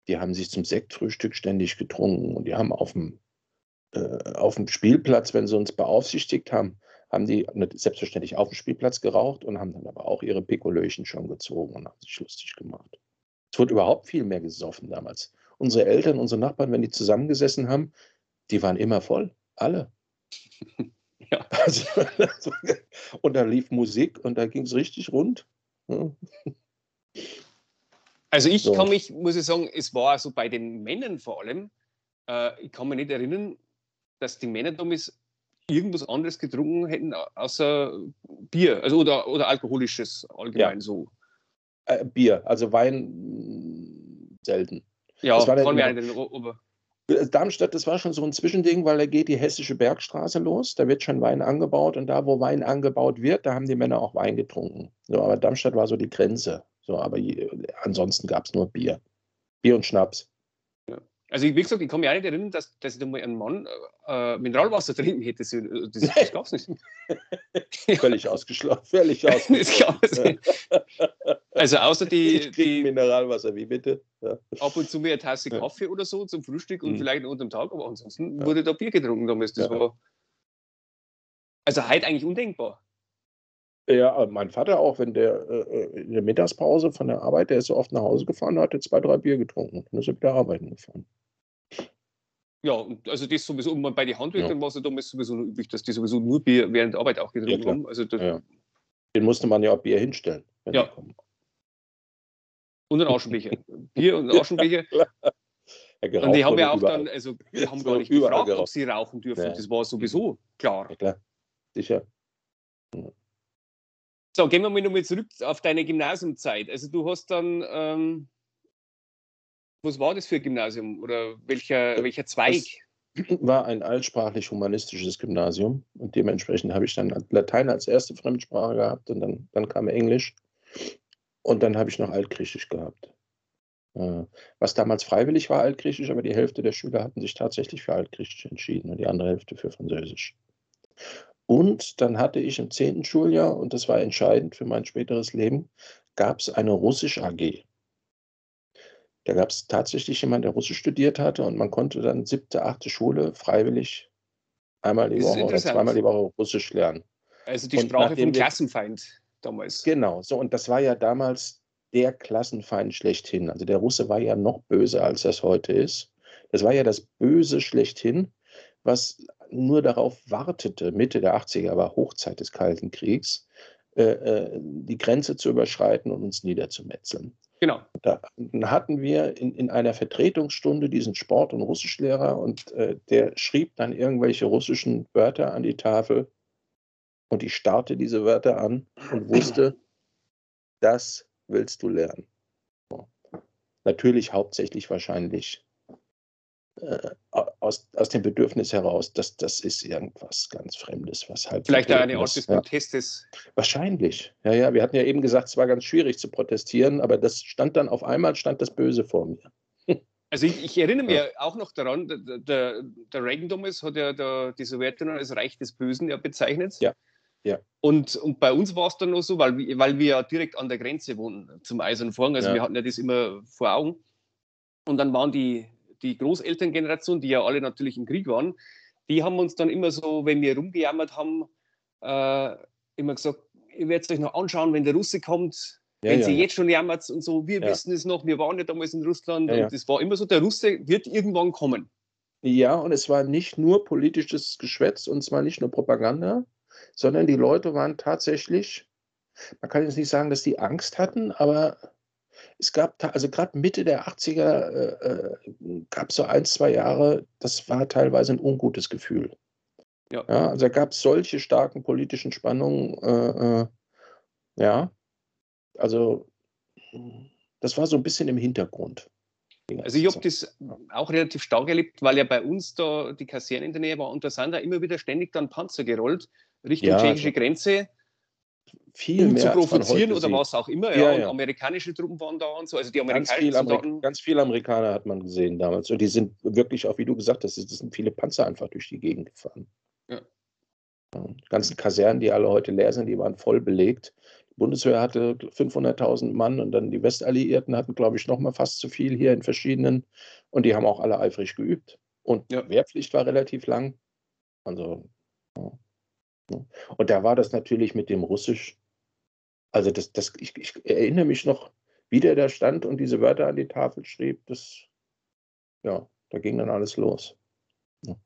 Die haben sich zum Sektfrühstück ständig getrunken und die haben auf dem, äh, auf dem Spielplatz, wenn sie uns beaufsichtigt haben, haben die selbstverständlich auf dem Spielplatz geraucht und haben dann aber auch ihre Pikolöchen schon gezogen und haben sich lustig gemacht. Es wurde überhaupt viel mehr gesoffen damals unsere Eltern, unsere Nachbarn, wenn die zusammengesessen haben, die waren immer voll. Alle. Ja. Also, und da lief Musik und da ging es richtig rund. Also ich so. kann mich, muss ich sagen, es war so bei den Männern vor allem, äh, ich kann mich nicht erinnern, dass die Männer damals irgendwas anderes getrunken hätten, außer Bier, also oder, oder alkoholisches allgemein ja. so. Äh, Bier, also Wein selten. Ja, das war der, wir den Ober. Darmstadt, das war schon so ein Zwischending, weil da geht die hessische Bergstraße los, da wird schon Wein angebaut und da, wo Wein angebaut wird, da haben die Männer auch Wein getrunken. So, aber Darmstadt war so die Grenze. So, aber je, ansonsten gab es nur Bier. Bier und Schnaps. Also, wie gesagt, ich kann mich auch nicht erinnern, dass, dass ich da mal einen Mann äh, Mineralwasser trinken hätte. Das, das, das gab es nicht. völlig ausgeschlossen. Völlig ausgeschlossen. also, außer die, die. Mineralwasser, wie bitte? Ja. Ab und zu mir eine Tasse Kaffee ja. oder so zum Frühstück und mhm. vielleicht unter dem Tag, aber ansonsten ja. wurde da Bier getrunken damals. Das war. Also, heute eigentlich undenkbar. Ja, mein Vater auch, wenn der äh, äh, in der Mittagspause von der Arbeit, der ist so oft nach Hause gefahren, hat er zwei, drei Bier getrunken. Dann ist er wieder arbeiten gefahren. Ja, also das sowieso, und bei den Handwerkern ja. war es ja damals sowieso nur üblich, dass die sowieso nur Bier während der Arbeit auch getrunken ja, haben. Also ja. Den musste man ja auch Bier hinstellen. ja. Und einen Aschenbecher. Bier und einen Aschenbecher. Ja, und die haben ja auch überall. dann, also die haben gar nicht gefragt, geraucht. ob sie rauchen dürfen. Das war sowieso klar. Ja, klar. Sicher. So, gehen wir mal nochmal zurück auf deine Gymnasiumzeit. Also du hast dann, ähm, was war das für ein Gymnasium oder welcher, welcher Zweig? Das war ein altsprachlich-humanistisches Gymnasium und dementsprechend habe ich dann Latein als erste Fremdsprache gehabt und dann, dann kam Englisch und dann habe ich noch Altgriechisch gehabt. Äh, was damals freiwillig war, Altgriechisch, aber die Hälfte der Schüler hatten sich tatsächlich für Altgriechisch entschieden und die andere Hälfte für Französisch. Und dann hatte ich im zehnten Schuljahr, und das war entscheidend für mein späteres Leben, gab es eine Russisch AG. Da gab es tatsächlich jemanden, der Russisch studiert hatte und man konnte dann siebte, achte Schule freiwillig einmal die Woche oder zweimal die Woche Russisch lernen. Also die Sprache vom Klassenfeind. damals. Genau, so und das war ja damals der Klassenfeind schlechthin. Also der Russe war ja noch böser, als das heute ist. Das war ja das Böse schlechthin, was nur darauf wartete, Mitte der 80er war Hochzeit des Kalten Kriegs, äh, äh, die Grenze zu überschreiten und uns niederzumetzeln. Genau. Da hatten wir in, in einer Vertretungsstunde diesen Sport- und Russischlehrer und äh, der schrieb dann irgendwelche russischen Wörter an die Tafel und ich starrte diese Wörter an und wusste, das willst du lernen. Natürlich hauptsächlich wahrscheinlich äh, aus, aus dem Bedürfnis heraus, dass das ist irgendwas ganz Fremdes, was halt. Vielleicht eine Art des Protestes. Wahrscheinlich. Ja, ja, wir hatten ja eben gesagt, es war ganz schwierig zu protestieren, aber das stand dann auf einmal, stand das Böse vor mir. Also ich, ich erinnere mich ja. auch noch daran, der, der, der Reagan damals hat ja der, die Sowjetunion als Reich des Bösen ja bezeichnet. Ja. Ja. Und, und bei uns war es dann noch so, weil, weil wir ja direkt an der Grenze wohnen zum Eisernen Vorhang, also ja. wir hatten ja das immer vor Augen. Und dann waren die, die Großelterngeneration, die ja alle natürlich im Krieg waren, die haben uns dann immer so, wenn wir rumgejammert haben, äh, immer gesagt, ihr werdet euch noch anschauen, wenn der Russe kommt, ja, wenn ja, sie ja. jetzt schon jammert und so, wir wissen es noch, wir waren ja damals in Russland und es war immer so, der Russe wird irgendwann kommen. Ja, und es war nicht nur politisches Geschwätz und es war nicht nur Propaganda, sondern die Leute waren tatsächlich, man kann jetzt nicht sagen, dass die Angst hatten, aber es gab, also gerade Mitte der 80er äh, äh gab es so ein, zwei Jahre, das war teilweise ein ungutes Gefühl. Ja. ja also gab es solche starken politischen Spannungen. Äh, äh, ja, also das war so ein bisschen im Hintergrund. Also ich habe das auch relativ stark erlebt, weil ja bei uns da die Kaserne in der Nähe war und da sind da immer wieder ständig dann Panzer gerollt Richtung ja, tschechische Grenze viel um mehr zu provozieren oder was auch immer. Ja, ja, und amerikanische Truppen waren da und so. Also die amerikanischen ganz viel, ganz viele Amerikaner hat man gesehen damals. Und die sind wirklich auch, wie du gesagt hast, es sind viele Panzer einfach durch die Gegend gefahren. Ja. Die ganzen Kasernen, die alle heute leer sind, die waren voll belegt. Die Bundeswehr hatte 500.000 Mann und dann die Westalliierten hatten, glaube ich, noch mal fast zu viel hier in verschiedenen. Und die haben auch alle eifrig geübt. Und ja. Wehrpflicht war relativ lang. Also, ja. Und da war das natürlich mit dem Russisch also das, das, ich, ich erinnere mich noch, wie der da stand und diese Wörter an die Tafel schrieb. Das, ja, da ging dann alles los. Ja.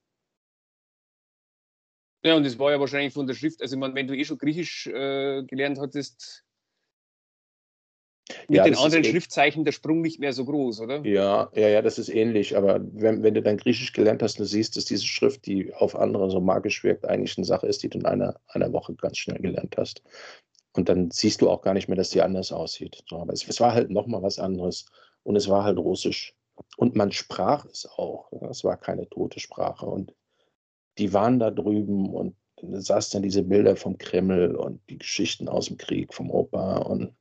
Und es war ja wahrscheinlich von der Schrift, also ich meine, wenn du eh schon Griechisch äh, gelernt hattest, mit ja, den anderen Schriftzeichen der Sprung nicht mehr so groß, oder? Ja, ja, ja, das ist ähnlich. Aber wenn, wenn du dann Griechisch gelernt hast, du siehst, dass diese Schrift, die auf andere so magisch wirkt, eigentlich eine Sache ist, die du in einer, einer Woche ganz schnell gelernt hast. Und dann siehst du auch gar nicht mehr, dass die anders aussieht. So, aber es, es, war halt nochmal was anderes. Und es war halt Russisch. Und man sprach es auch. Es war keine tote Sprache. Und die waren da drüben und sahst dann diese Bilder vom Kreml und die Geschichten aus dem Krieg, vom Opa. Und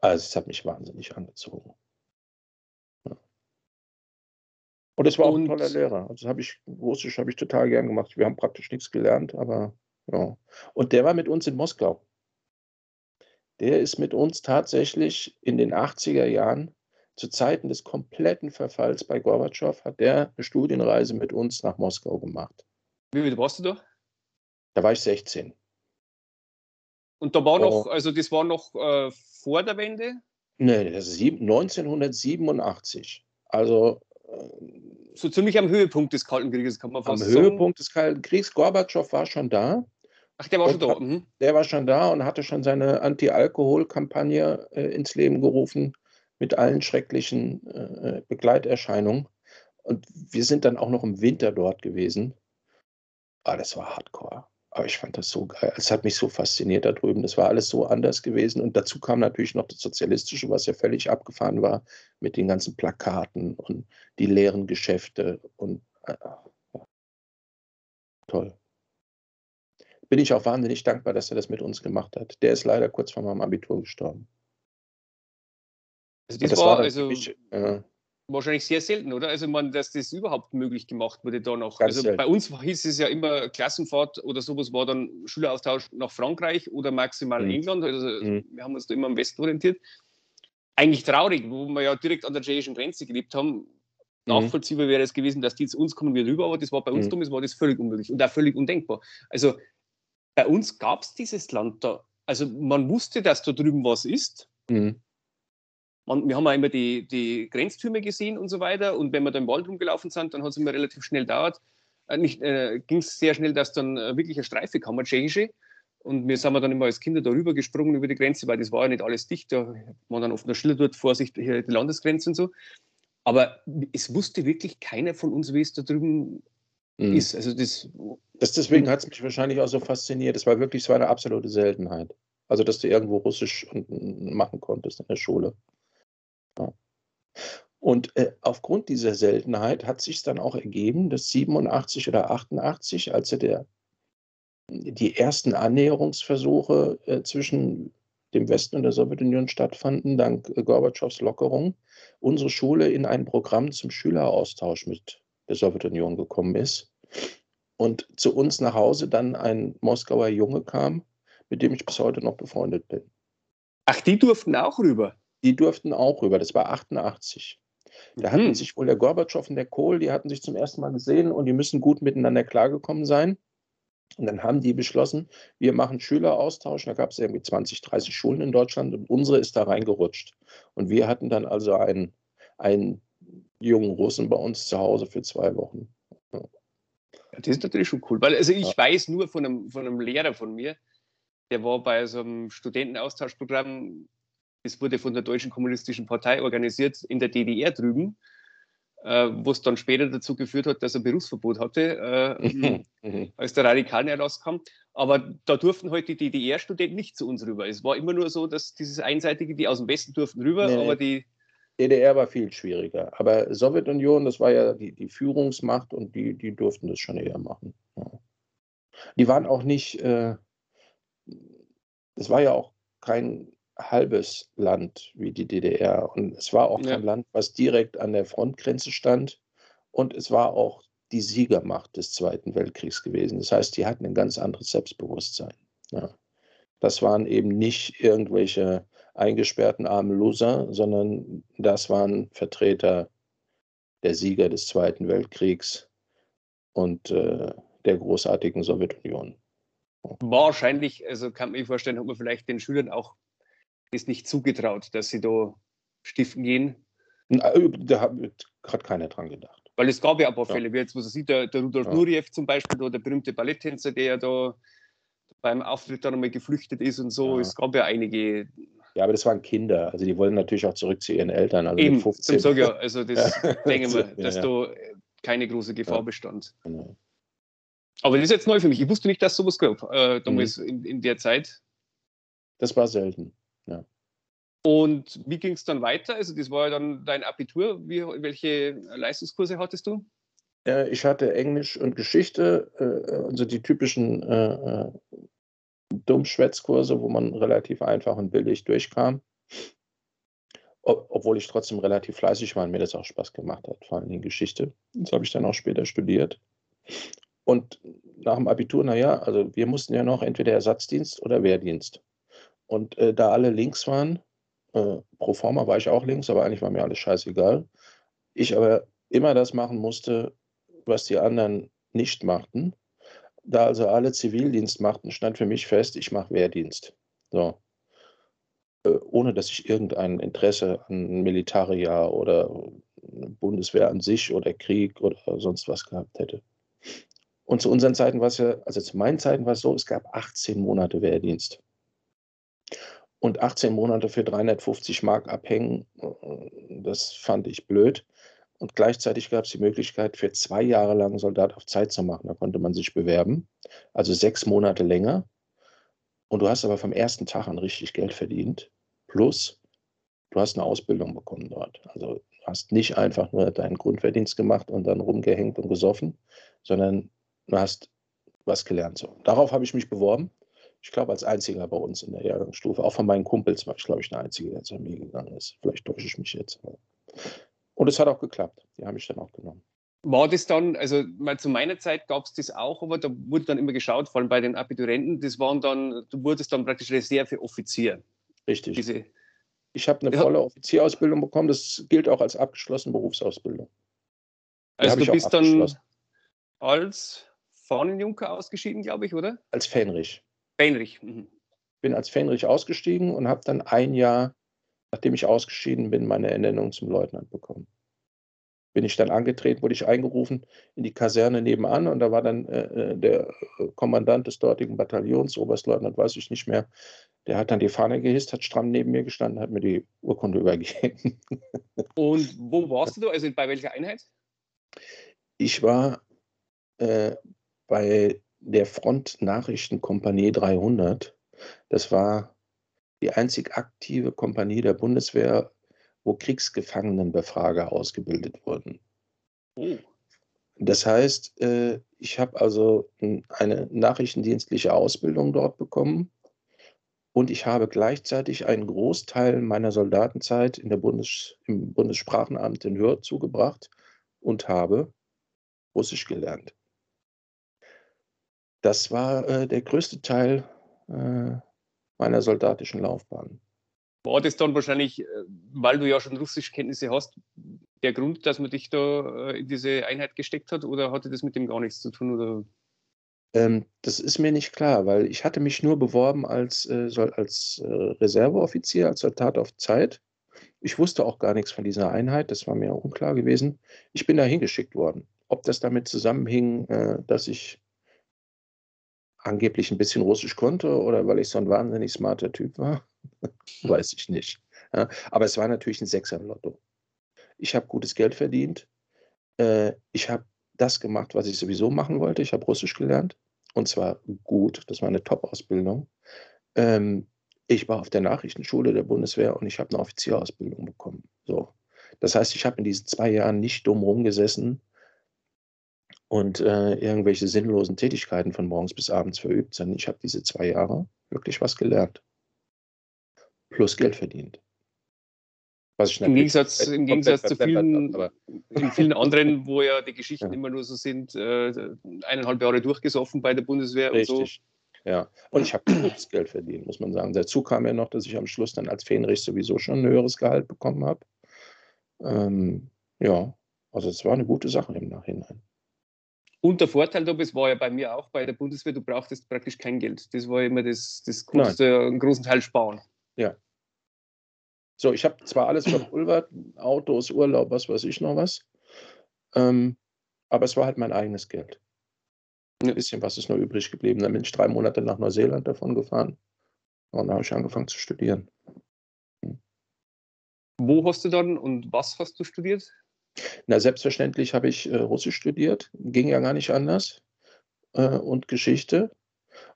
also es hat mich wahnsinnig angezogen. Und es war auch und, ein toller Lehrer. Also habe ich, Russisch habe ich total gern gemacht. Wir haben praktisch nichts gelernt, aber ja. Und der war mit uns in Moskau der ist mit uns tatsächlich in den 80er Jahren zu Zeiten des kompletten Verfalls bei Gorbatschow, hat der eine Studienreise mit uns nach Moskau gemacht. Wie viel warst du da? Da war ich 16. Und da war noch, oh. also das war noch äh, vor der Wende? Nee, das ist 1987. Also äh, so ziemlich am Höhepunkt des Kalten Krieges, kann man fast am sagen. Am Höhepunkt des Kalten Krieges. Gorbatschow war schon da. Ach, der war schon da. Mhm. Der war schon da und hatte schon seine Anti-Alkohol-Kampagne äh, ins Leben gerufen mit allen schrecklichen äh, Begleiterscheinungen. Und wir sind dann auch noch im Winter dort gewesen. Ah, das war hardcore. Aber ich fand das so geil. Es hat mich so fasziniert da drüben. Das war alles so anders gewesen. Und dazu kam natürlich noch das Sozialistische, was ja völlig abgefahren war, mit den ganzen Plakaten und die leeren Geschäfte. Und äh, ja. toll bin ich auch wahnsinnig dankbar, dass er das mit uns gemacht hat. Der ist leider kurz vor meinem Abitur gestorben. Also das, das war, war also mich, äh, wahrscheinlich sehr selten, oder? Also man, dass das überhaupt möglich gemacht wurde da noch. Also selten. bei uns hieß es ja immer Klassenfahrt oder sowas war dann Schüleraustausch nach Frankreich oder maximal mhm. England. Also mhm. wir haben uns da immer am Westen orientiert. Eigentlich traurig, wo wir ja direkt an der tschechischen Grenze gelebt haben. Mhm. Nachvollziehbar wäre es gewesen, dass die zu uns kommen wir rüber, aber das war bei uns mhm. damals war das völlig unmöglich und auch völlig undenkbar. Also bei uns gab es dieses Land da, also man wusste, dass da drüben was ist. Mhm. Man, wir haben auch immer die, die Grenztürme gesehen und so weiter. Und wenn wir da im Wald rumgelaufen sind, dann hat es immer relativ schnell dauert. Äh, äh, ging es sehr schnell, dass dann äh, wirklich eine Streife kam, eine tschechische. Und wir sind dann immer als Kinder darüber gesprungen über die Grenze, weil das war ja nicht alles dicht. Da war dann oft noch Schilder dort, Vorsicht, hier die Landesgrenze und so. Aber es wusste wirklich keiner von uns, wie es da drüben mhm. ist. Also das, das deswegen hat es mich wahrscheinlich auch so fasziniert. Es war wirklich, es war eine absolute Seltenheit. Also, dass du irgendwo Russisch machen konntest in der Schule. Und äh, aufgrund dieser Seltenheit hat sich dann auch ergeben, dass 87 oder 88, als der, die ersten Annäherungsversuche äh, zwischen dem Westen und der Sowjetunion stattfanden, dank äh, Gorbatschows Lockerung, unsere Schule in ein Programm zum Schüleraustausch mit der Sowjetunion gekommen ist. Und zu uns nach Hause dann ein Moskauer Junge kam, mit dem ich bis heute noch befreundet bin. Ach, die durften auch rüber? Die durften auch rüber. Das war 88. Da mhm. hatten sich wohl der Gorbatschow und der Kohl, die hatten sich zum ersten Mal gesehen und die müssen gut miteinander klargekommen sein. Und dann haben die beschlossen, wir machen Schüleraustausch. Da gab es irgendwie 20, 30 Schulen in Deutschland und unsere ist da reingerutscht. Und wir hatten dann also einen, einen jungen Russen bei uns zu Hause für zwei Wochen. Ja. Das ist natürlich schon cool, weil also ich ja. weiß nur von einem, von einem Lehrer von mir, der war bei so einem Studentenaustauschprogramm, das wurde von der Deutschen Kommunistischen Partei organisiert in der DDR drüben äh, was dann später dazu geführt hat, dass er Berufsverbot hatte, äh, mhm. als der Radikalerlass kam. Aber da durften halt die DDR-Studenten nicht zu uns rüber. Es war immer nur so, dass dieses Einseitige, die aus dem Westen durften rüber, nee, aber die. DDR war viel schwieriger. Aber Sowjetunion, das war ja die, die Führungsmacht und die, die durften das schon eher machen. Ja. Die waren auch nicht, äh, es war ja auch kein halbes Land wie die DDR. Und es war auch ja. kein Land, was direkt an der Frontgrenze stand. Und es war auch die Siegermacht des Zweiten Weltkriegs gewesen. Das heißt, die hatten ein ganz anderes Selbstbewusstsein. Ja. Das waren eben nicht irgendwelche eingesperrten armen Loser, sondern das waren Vertreter der Sieger des Zweiten Weltkriegs und äh, der großartigen Sowjetunion. Wahrscheinlich, also kann man sich vorstellen, hat man vielleicht den Schülern auch ist nicht zugetraut, dass sie da stiften gehen? Äh, da hat keiner dran gedacht. Weil es gab ja ein paar Fälle, wie jetzt, was er sieht, der, der Rudolf ja. Nureyev zum Beispiel, da, der berühmte Balletttänzer, der ja da beim Auftritt dann einmal geflüchtet ist und so. Ja. Es gab ja einige. Ja, aber das waren Kinder. Also die wollen natürlich auch zurück zu ihren Eltern. Also Eben, 15. Sag ja, also das denken wir, dass ja. da keine große Gefahr bestand. Genau. Aber das ist jetzt neu für mich. Ich wusste nicht, dass sowas gab, äh, damals mhm. in, in der Zeit. Das war selten. Ja. Und wie ging es dann weiter? Also das war ja dann dein Abitur. Wie, welche Leistungskurse hattest du? ich hatte Englisch und Geschichte, äh, also die typischen äh, äh, Dummschwätzkurse, wo man relativ einfach und billig durchkam. obwohl ich trotzdem relativ fleißig war und mir das auch Spaß gemacht hat, vor allem in Geschichte. Das habe ich dann auch später studiert. Und nach dem Abitur, naja, also wir mussten ja noch entweder Ersatzdienst oder Wehrdienst. Und äh, da alle links waren, äh, pro forma war ich auch links, aber eigentlich war mir alles scheißegal. Ich aber immer das machen musste, was die anderen nicht machten. Da also alle Zivildienst machten, stand für mich fest, ich mache Wehrdienst. So. Äh, ohne dass ich irgendein Interesse an Militaria oder Bundeswehr an sich oder Krieg oder sonst was gehabt hätte. Und zu unseren Zeiten war es ja, also zu meinen Zeiten war es so, es gab 18 Monate Wehrdienst und 18 Monate für 350 Mark abhängen, das fand ich blöd. Und gleichzeitig gab es die Möglichkeit, für zwei Jahre lang Soldat auf Zeit zu machen. Da konnte man sich bewerben, also sechs Monate länger. Und du hast aber vom ersten Tag an richtig Geld verdient. Plus, du hast eine Ausbildung bekommen dort. Also du hast nicht einfach nur deinen Grundverdienst gemacht und dann rumgehängt und gesoffen, sondern du hast was gelernt. So. Darauf habe ich mich beworben ich glaube, als einziger bei uns in der Jahrgangsstufe. Auch von meinen Kumpels war ich, glaube ich, der Einzige, der zu mir gegangen ist. Vielleicht täusche ich mich jetzt. Und es hat auch geklappt. Die haben mich dann auch genommen. War das dann, also mal zu meiner Zeit gab es das auch, aber da wurde dann immer geschaut, vor allem bei den Abiturienten, das waren dann, du wurdest dann praktisch Reserveoffizier. Richtig. Diese, ich habe eine ja. volle Offizierausbildung bekommen, das gilt auch als abgeschlossene Berufsausbildung. Die also du bist dann als Fahnenjunker ausgeschieden, glaube ich, oder? Als Fähnrich. Fähnrich. Mhm. bin als Fähnrich ausgestiegen und habe dann ein Jahr, nachdem ich ausgeschieden bin, meine Ernennung zum Leutnant bekommen. Bin ich dann angetreten, wurde ich eingerufen in die Kaserne nebenan und da war dann äh, äh der äh, Kommandant des dortigen Bataillons, Oberstleutnant, weiß ich nicht mehr, der hat dann die Fahne gehisst, hat stramm neben mir gestanden, hat mir die Urkunde übergeben. Und wo warst du? Also bei welcher Einheit? Ich war äh, bei der Frontnachrichtenkompanie 300. Das war die einzig aktive Kompanie der Bundeswehr, wo Kriegsgefangenenbefrager ausgebildet wurden. Oh. Das heißt, äh, ich habe also eine nachrichtendienstliche Ausbildung dort bekommen und ich habe gleichzeitig einen Großteil meiner Soldatenzeit in der Bundes, im Bundessprachenamt in Hürth zugebracht und habe Russisch gelernt. Das war äh, der größte Teil äh, meiner soldatischen Laufbahn. War das dann wahrscheinlich, äh, weil du ja schon Russischkenntnisse hast, der Grund, dass man dich da äh, in diese Einheit gesteckt hat oder hatte das mit dem gar nichts zu tun? Oder? Ähm, das ist mir nicht klar, weil ich hatte mich nur beworben als, äh, als äh, Reserveoffizier, als Soldat auf Zeit. Ich wusste auch gar nichts von dieser Einheit, das war mir unklar gewesen. Ich bin da hingeschickt worden. Ob das damit zusammenhing, äh, dass ich angeblich ein bisschen Russisch konnte oder weil ich so ein wahnsinnig smarter Typ war, weiß ich nicht. Ja, aber es war natürlich ein Sechser im Lotto. Ich habe gutes Geld verdient. Äh, ich habe das gemacht, was ich sowieso machen wollte. Ich habe Russisch gelernt und zwar gut. Das war eine Top-Ausbildung. Ähm, ich war auf der Nachrichtenschule der Bundeswehr und ich habe eine Offizierausbildung bekommen. So. Das heißt, ich habe in diesen zwei Jahren nicht dumm rumgesessen und äh, irgendwelche sinnlosen Tätigkeiten von morgens bis abends verübt, sondern ich habe diese zwei Jahre wirklich was gelernt. Plus Geld verdient. Im Gegensatz, im Gegensatz zu vielen, in vielen anderen, wo ja die Geschichten ja. immer nur so sind, äh, eineinhalb Jahre durchgesoffen bei der Bundeswehr Richtig. und so. Ja, und ich habe gutes Geld verdient, muss man sagen. Dazu kam ja noch, dass ich am Schluss dann als Fähnrich sowieso schon ein höheres Gehalt bekommen habe. Ähm, ja, also es war eine gute Sache im Nachhinein. Und der Vorteil dabei, es war ja bei mir auch bei der Bundeswehr, du brauchtest praktisch kein Geld. Das war immer das, das größte, einen großen Teil sparen. Ja. So, ich habe zwar alles verpulvert, Autos, Urlaub, was weiß ich noch was, ähm, aber es war halt mein eigenes Geld. Ein bisschen was ist noch übrig geblieben. Dann bin ich drei Monate nach Neuseeland davon gefahren und dann habe ich angefangen zu studieren. Wo hast du dann und was hast du studiert? Na, selbstverständlich habe ich äh, Russisch studiert, ging ja gar nicht anders, äh, und Geschichte.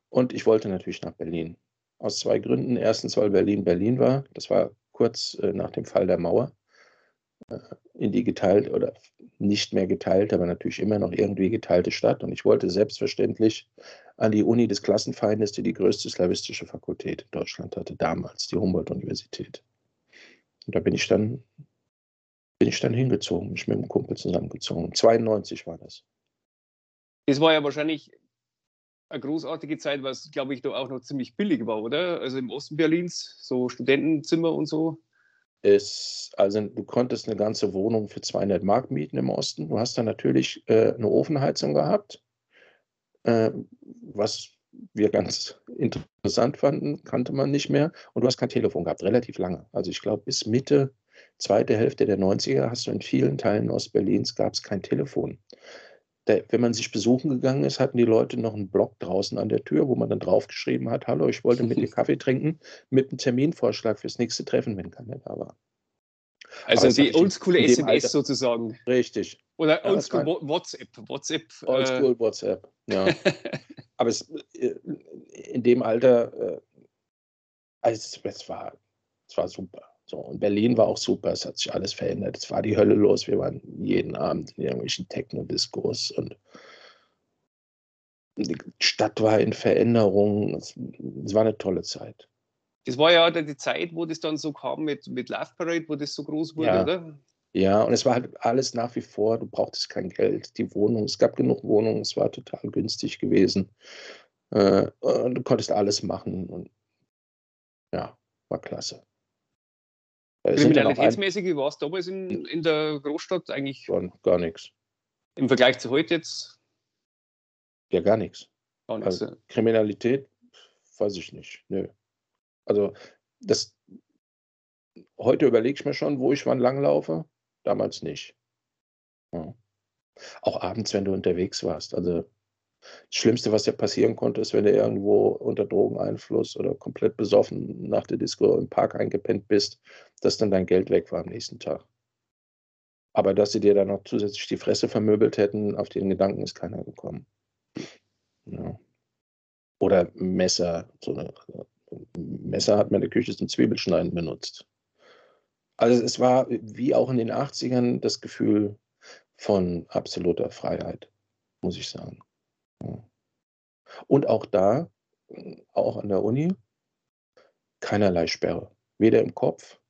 Und ich wollte natürlich nach Berlin. Aus zwei Gründen. Erstens, weil Berlin Berlin war. Das war kurz äh, nach dem Fall der Mauer äh, in die geteilt oder nicht mehr geteilt, aber natürlich immer noch irgendwie geteilte Stadt. Und ich wollte selbstverständlich an die Uni des Klassenfeindes, die die größte slawistische Fakultät in Deutschland hatte, damals, die Humboldt-Universität. Und da bin ich dann bin ich dann hingezogen, mich mit einem Kumpel zusammengezogen. 92 war das. Das war ja wahrscheinlich eine großartige Zeit, was, glaube ich, da auch noch ziemlich billig war, oder? Also im Osten Berlins, so Studentenzimmer und so. Es, also du konntest eine ganze Wohnung für 200 Mark mieten im Osten. Du hast dann natürlich äh, eine Ofenheizung gehabt, äh, was wir ganz interessant fanden, kannte man nicht mehr. Und du hast kein Telefon gehabt, relativ lange. Also ich glaube bis Mitte zweite Hälfte der 90er hast du in vielen Teilen Ostberlins gab es kein Telefon. Da, wenn man sich besuchen gegangen ist, hatten die Leute noch einen Block draußen an der Tür, wo man dann draufgeschrieben hat, hallo, ich wollte mit dir Kaffee trinken, mit einem Terminvorschlag fürs nächste Treffen, wenn keiner da war. Also die oldschool SMS sozusagen. Richtig. Oder ja, oldschool WhatsApp. WhatsApp. Äh, oldschool WhatsApp, ja. Aber es, äh, in dem Alter, äh, also es, war, es war super. So, und Berlin war auch super, es hat sich alles verändert. Es war die Hölle los. Wir waren jeden Abend in irgendwelchen Techno-Diskurs und die Stadt war in Veränderung. Es, es, war eine tolle Zeit. Das war ja die Zeit, wo das dann so kam mit, mit Love Parade, wo das so groß wurde, ja. oder? Ja, und es war halt alles nach wie vor, du brauchtest kein Geld. Die Wohnung, es gab genug Wohnungen, es war total günstig gewesen. Äh, du konntest alles machen und ja, war klasse. Kriminalitätsmäßig, wie war es damals in, in der Großstadt eigentlich? Gar, gar nichts. Im Vergleich zu heute jetzt? Ja, gar nichts. Gar nichts also, Kriminalität, weiß ich nicht. Nö. Also das heute überlege ich mir schon, wo ich wann langlaufe, damals nicht. Ja. Auch abends, wenn du unterwegs warst. Also das Schlimmste, was dir passieren konnte, ist, wenn du irgendwo unter Drogeneinfluss oder komplett besoffen nach der Disco im Park eingepennt bist, dass dann dein Geld weg war am nächsten Tag. Aber dass sie dir dann noch zusätzlich die Fresse vermöbelt hätten, auf den Gedanken ist keiner gekommen. Ja. Oder Messer. So eine, Messer hat man in der Küche zum Zwiebelschneiden benutzt. Also es war wie auch in den 80ern das Gefühl von absoluter Freiheit, muss ich sagen. Und auch da, auch an der Uni, keinerlei Sperre. Weder im Kopf,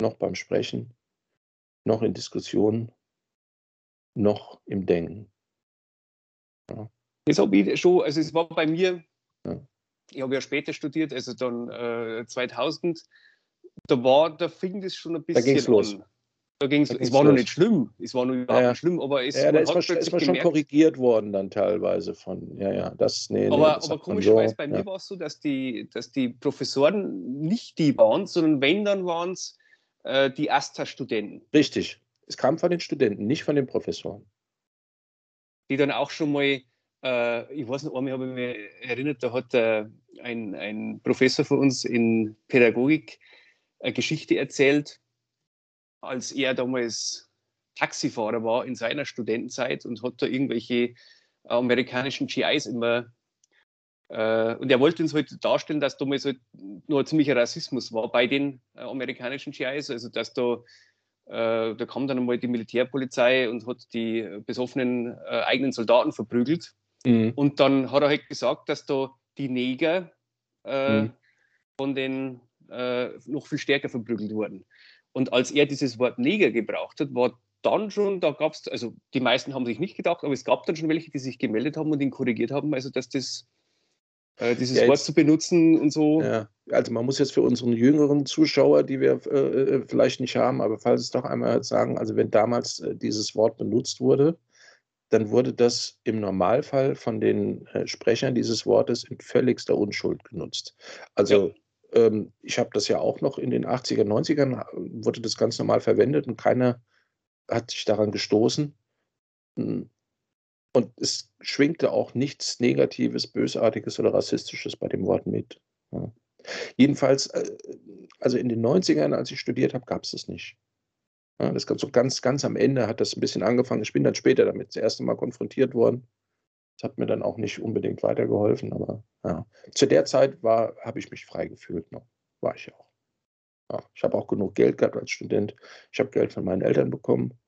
noch beim Sprechen, noch in Diskussionen, noch im Denken. Ja. Das habe ich schon, also es war bei mir, ja. ich habe ja später studiert, also dann äh, 2000, da war, da fing das schon ein bisschen da ging's los. an. Ging's, es war los. noch nicht schlimm, es war noch überhaupt ja, nicht schlimm, aber es ja, da ist man, ist man schon korrigiert worden dann teilweise von, ja, ja, das, nee, nee Aber, aber komischerweise so, bei mir war es so, dass die, dass die Professoren nicht die waren, sondern wenn, dann waren es äh, die AStA-Studenten. Richtig. Es kam von den Studenten, nicht von den Professoren. Die dann auch schon mal, äh, ich weiß nicht, einmal habe ich mich erinnert, da hat äh, ein, ein Professor von uns in Pädagogik eine Geschichte erzählt, als er damals Taxifahrer war in seiner Studentenzeit und hat da irgendwelche amerikanischen GIs immer äh, und er wollte uns heute halt darstellen, dass damals halt nur ein ziemlicher Rassismus war bei den äh, amerikanischen GIs. Also, dass da, äh, da kam dann einmal die Militärpolizei und hat die besoffenen äh, eigenen Soldaten verprügelt. Mhm. Und dann hat er halt gesagt, dass da die Neger äh, mhm. von den äh, noch viel stärker verprügelt wurden. Und als er dieses Wort Neger gebraucht hat, war dann schon, da gab es, also die meisten haben sich nicht gedacht, aber es gab dann schon welche, die sich gemeldet haben und ihn korrigiert haben, also dass das äh, dieses ja, Wort zu benutzen und so. Ja, also man muss jetzt für unseren jüngeren Zuschauer, die wir äh, äh, vielleicht nicht haben, aber falls es doch einmal sagen, also wenn damals äh, dieses Wort benutzt wurde, dann wurde das im Normalfall von den äh, Sprechern dieses Wortes in völligster Unschuld genutzt. Also ja. Ähm, ich habe das ja auch noch in den 80er, 90ern, wurde das ganz normal verwendet und keiner hat sich daran gestoßen. Hm, und es schwingte auch nichts Negatives, Bösartiges oder Rassistisches bei dem Wort mit. Ja. Jedenfalls, äh, also in den 90ern, als ich studiert habe, gab es das nicht. Ja, das gab so ganz, ganz am Ende hat das ein bisschen angefangen. Ich bin dann später damit das erste Mal konfrontiert worden. Das hat mir dann auch nicht unbedingt weitergeholfen, aber ja. Zu der Zeit habe ich mich frei gefühlt noch. War ich auch. Ja, ich habe auch genug Geld gehabt als Student. Ich habe Geld von meinen Eltern bekommen.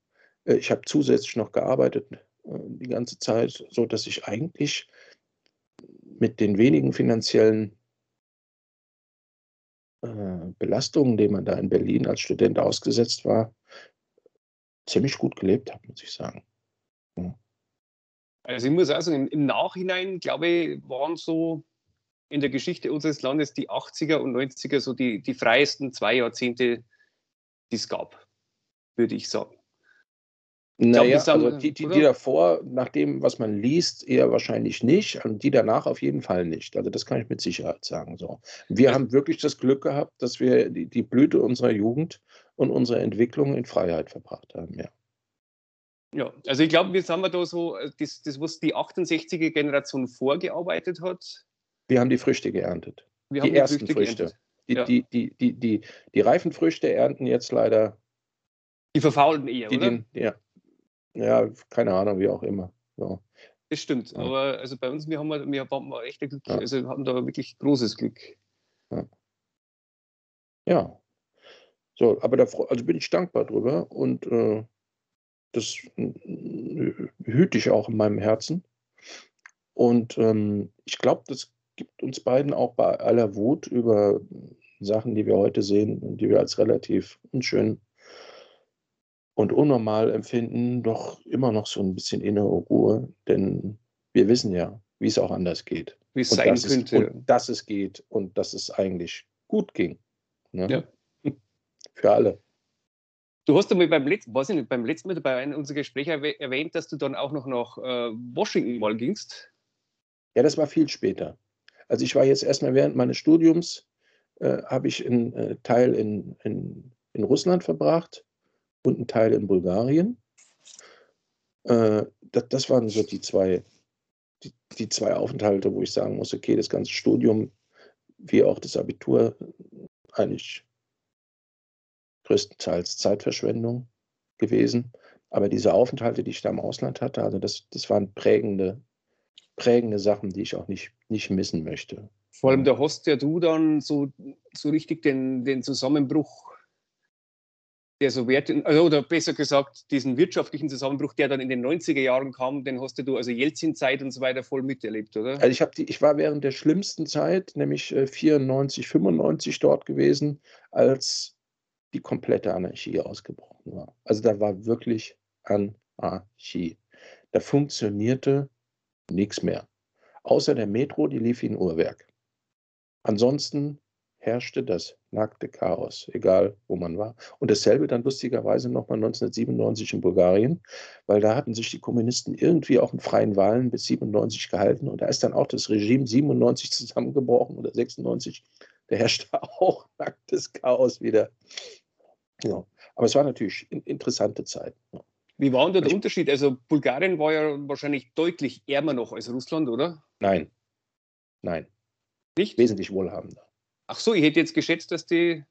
Äh, ich habe zusätzlich noch gearbeitet äh, die ganze Zeit, so dass ich eigentlich mit den wenigen finanziellen äh, Belastungen, denen man da in Berlin als Student ausgesetzt war, ziemlich gut gelebt habe, muss ich sagen. Ja. Also ich muss auch sagen, im Nachhinein, glaube ich, waren so in der Geschichte unseres Landes die 80er und 90er so die, die freiesten zwei Jahrzehnte, die es gab, würde ich sagen. Naja, glaub, also die, die, die, davor, nach dem, was man liest, eher wahrscheinlich nicht und die danach auf jeden Fall nicht. Also das kann ich mit Sicherheit sagen. So. Wir haben wirklich das Glück gehabt, dass wir die, die Blüte unserer Jugend und unserer Entwicklung in Freiheit verbracht haben, ja. Ja, also ich glaube, wir haben da so, das, das, was die 68er Generation vorgearbeitet hat. Wir haben die Früchte geerntet. Wir die, die ersten Früchte. Die, ja. die, die, die, die, die reifen Früchte ernten jetzt leider. Die verfaulten eher, oder? Den, ja, ja, keine Ahnung, wie auch immer. So. Das stimmt, ja. aber also bei uns, wir haben, wir haben echt Glück, ja. also wir haben da wirklich großes Glück. Ja. ja. So, aber da also bin ich dankbar drüber und äh, das äh, hüte ich auch in meinem Herzen. Und ähm, ich glaube, das gibt uns beiden auch bei aller Wut über Sachen, die wir heute sehen und die wir als relativ unschön und unnormal empfinden, doch immer noch so ein bisschen innere Ruhe, denn wir wissen ja, wie es auch anders geht. Wie es und sein könnte. Es, und dass es geht und dass es eigentlich gut ging. Ne? Ja. Für alle. Du hast einmal beim letzten, weiß ich nicht, beim letzten Mal bei einem unserer Gespräche erwähnt, dass du dann auch noch nach äh, Washington mal gingst. Ja, das war viel später. Also ich war jetzt erstmal während meines Studiums äh, habe ich einen äh, Teil in, in, in Russland verbracht und einen Teil in Bulgarien. Äh, das, das, waren so die zwei, die, die zwei Aufenthalte, wo ich sagen muss, okay, das ganze Studium wie auch das Abitur eigentlich größtenteils Zeitverschwendung gewesen. Aber diese Aufenthalte, die ich da im Ausland hatte, also das, das waren prägende, prägende Sachen, die ich auch nicht, nicht missen möchte. Vor allem, da hast ja du dann so, so richtig den, den Zusammenbruch der Sowjet, also, oder besser gesagt, diesen wirtschaftlichen Zusammenbruch, der dann in den 90er Jahren kam, den hast du also Jelzin-Zeit und so weiter voll miterlebt, oder? Also ich, die, ich war während der schlimmsten Zeit, nämlich 94, äh, 95 dort gewesen, als die komplette Anarchie ausgebrochen war. Also da war wirklich Anarchie. Da funktionierte nichts mehr. Außer der Metro, die lief wie ein Uhrwerk. Ansonsten herrschte das nackte Chaos, egal wo man war. Und dasselbe dann lustigerweise nochmal 1997 in Bulgarien, weil da hatten sich die Kommunisten irgendwie auch in freien Wahlen bis 97 gehalten und da ist dann auch das Regime 97 zusammengebrochen oder 96. Da herrschte auch nacktes Chaos wieder. Ja. Aber es war natürlich interessante Zeit. Ja. Wie war denn der Unterschied? Also Bulgarien war ja wahrscheinlich deutlich ärmer noch als Russland, oder? Nein. Nein. Nicht? Wesentlich wohlhabender. Ach so, ich hätte jetzt geschätzt, dass die.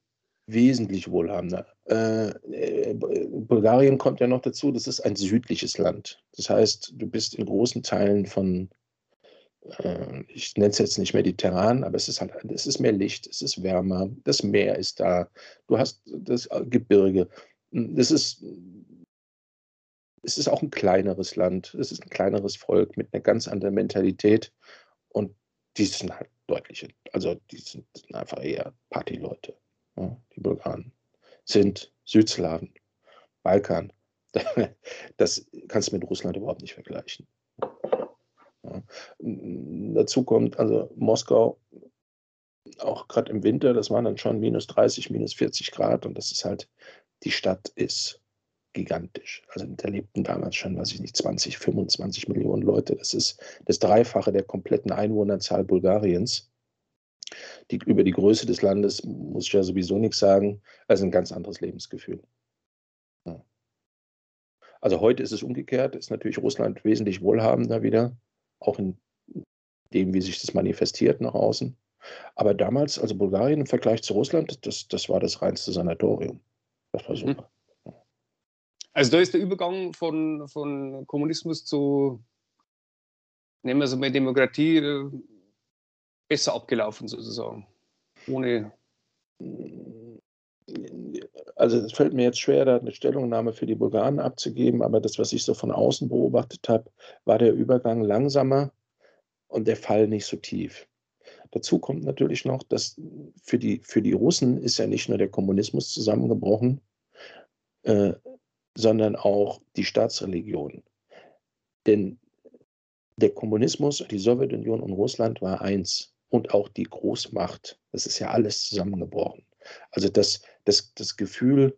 Wesentlich wohlhabender. Äh, äh, Bulgarien kommt ja noch dazu, das ist ein südliches Land. Das heißt, du bist in großen Teilen von, äh, ich nenne es jetzt nicht mediterran, aber es ist halt, es ist mehr Licht, es ist wärmer, das Meer ist da, du hast das Gebirge. Das ist, es ist auch ein kleineres Land, es ist ein kleineres Volk mit einer ganz anderen Mentalität und die sind halt deutliche, also die sind, sind einfach eher Partyleute. Ja, die Bulgaren sind Südslawen, Balkan. Das kannst du mit Russland überhaupt nicht vergleichen. Dazu kommt also Moskau, auch gerade im Winter, das waren dann schon minus 30, minus 40 Grad und das ist halt, die Stadt ist gigantisch. Also da lebten damals schon, weiß ich nicht, 20, 25 Millionen Leute. Das ist das Dreifache der kompletten Einwohnerzahl Bulgariens. Die, über die Größe des Landes muss ich ja sowieso nichts sagen. Also ein ganz anderes Lebensgefühl. Also heute ist es umgekehrt, ist natürlich Russland wesentlich wohlhabender wieder, auch in dem, wie sich das manifestiert nach außen. Aber damals, also Bulgarien im Vergleich zu Russland, das, das war das reinste Sanatorium. Das war super. Also da ist der Übergang von, von Kommunismus zu, nehmen wir es mal Demokratie, äh, besser abgelaufen sozusagen. Ohne. Also es fällt mir jetzt schwer, da eine Stellungnahme für die Bulgaren abzugeben, aber das, was ich so von außen beobachtet habe, war der Übergang langsamer und der Fall nicht so tief. Dazu kommt natürlich noch, dass für die, für die Russen ist ja nicht nur der Kommunismus zusammengebrochen, äh, sondern auch die Staatsreligion. Denn der Kommunismus, die Sowjetunion und Russland war eins und auch die Großmacht. Das ist ja alles zusammengebrochen. Also das, das, das Gefühl,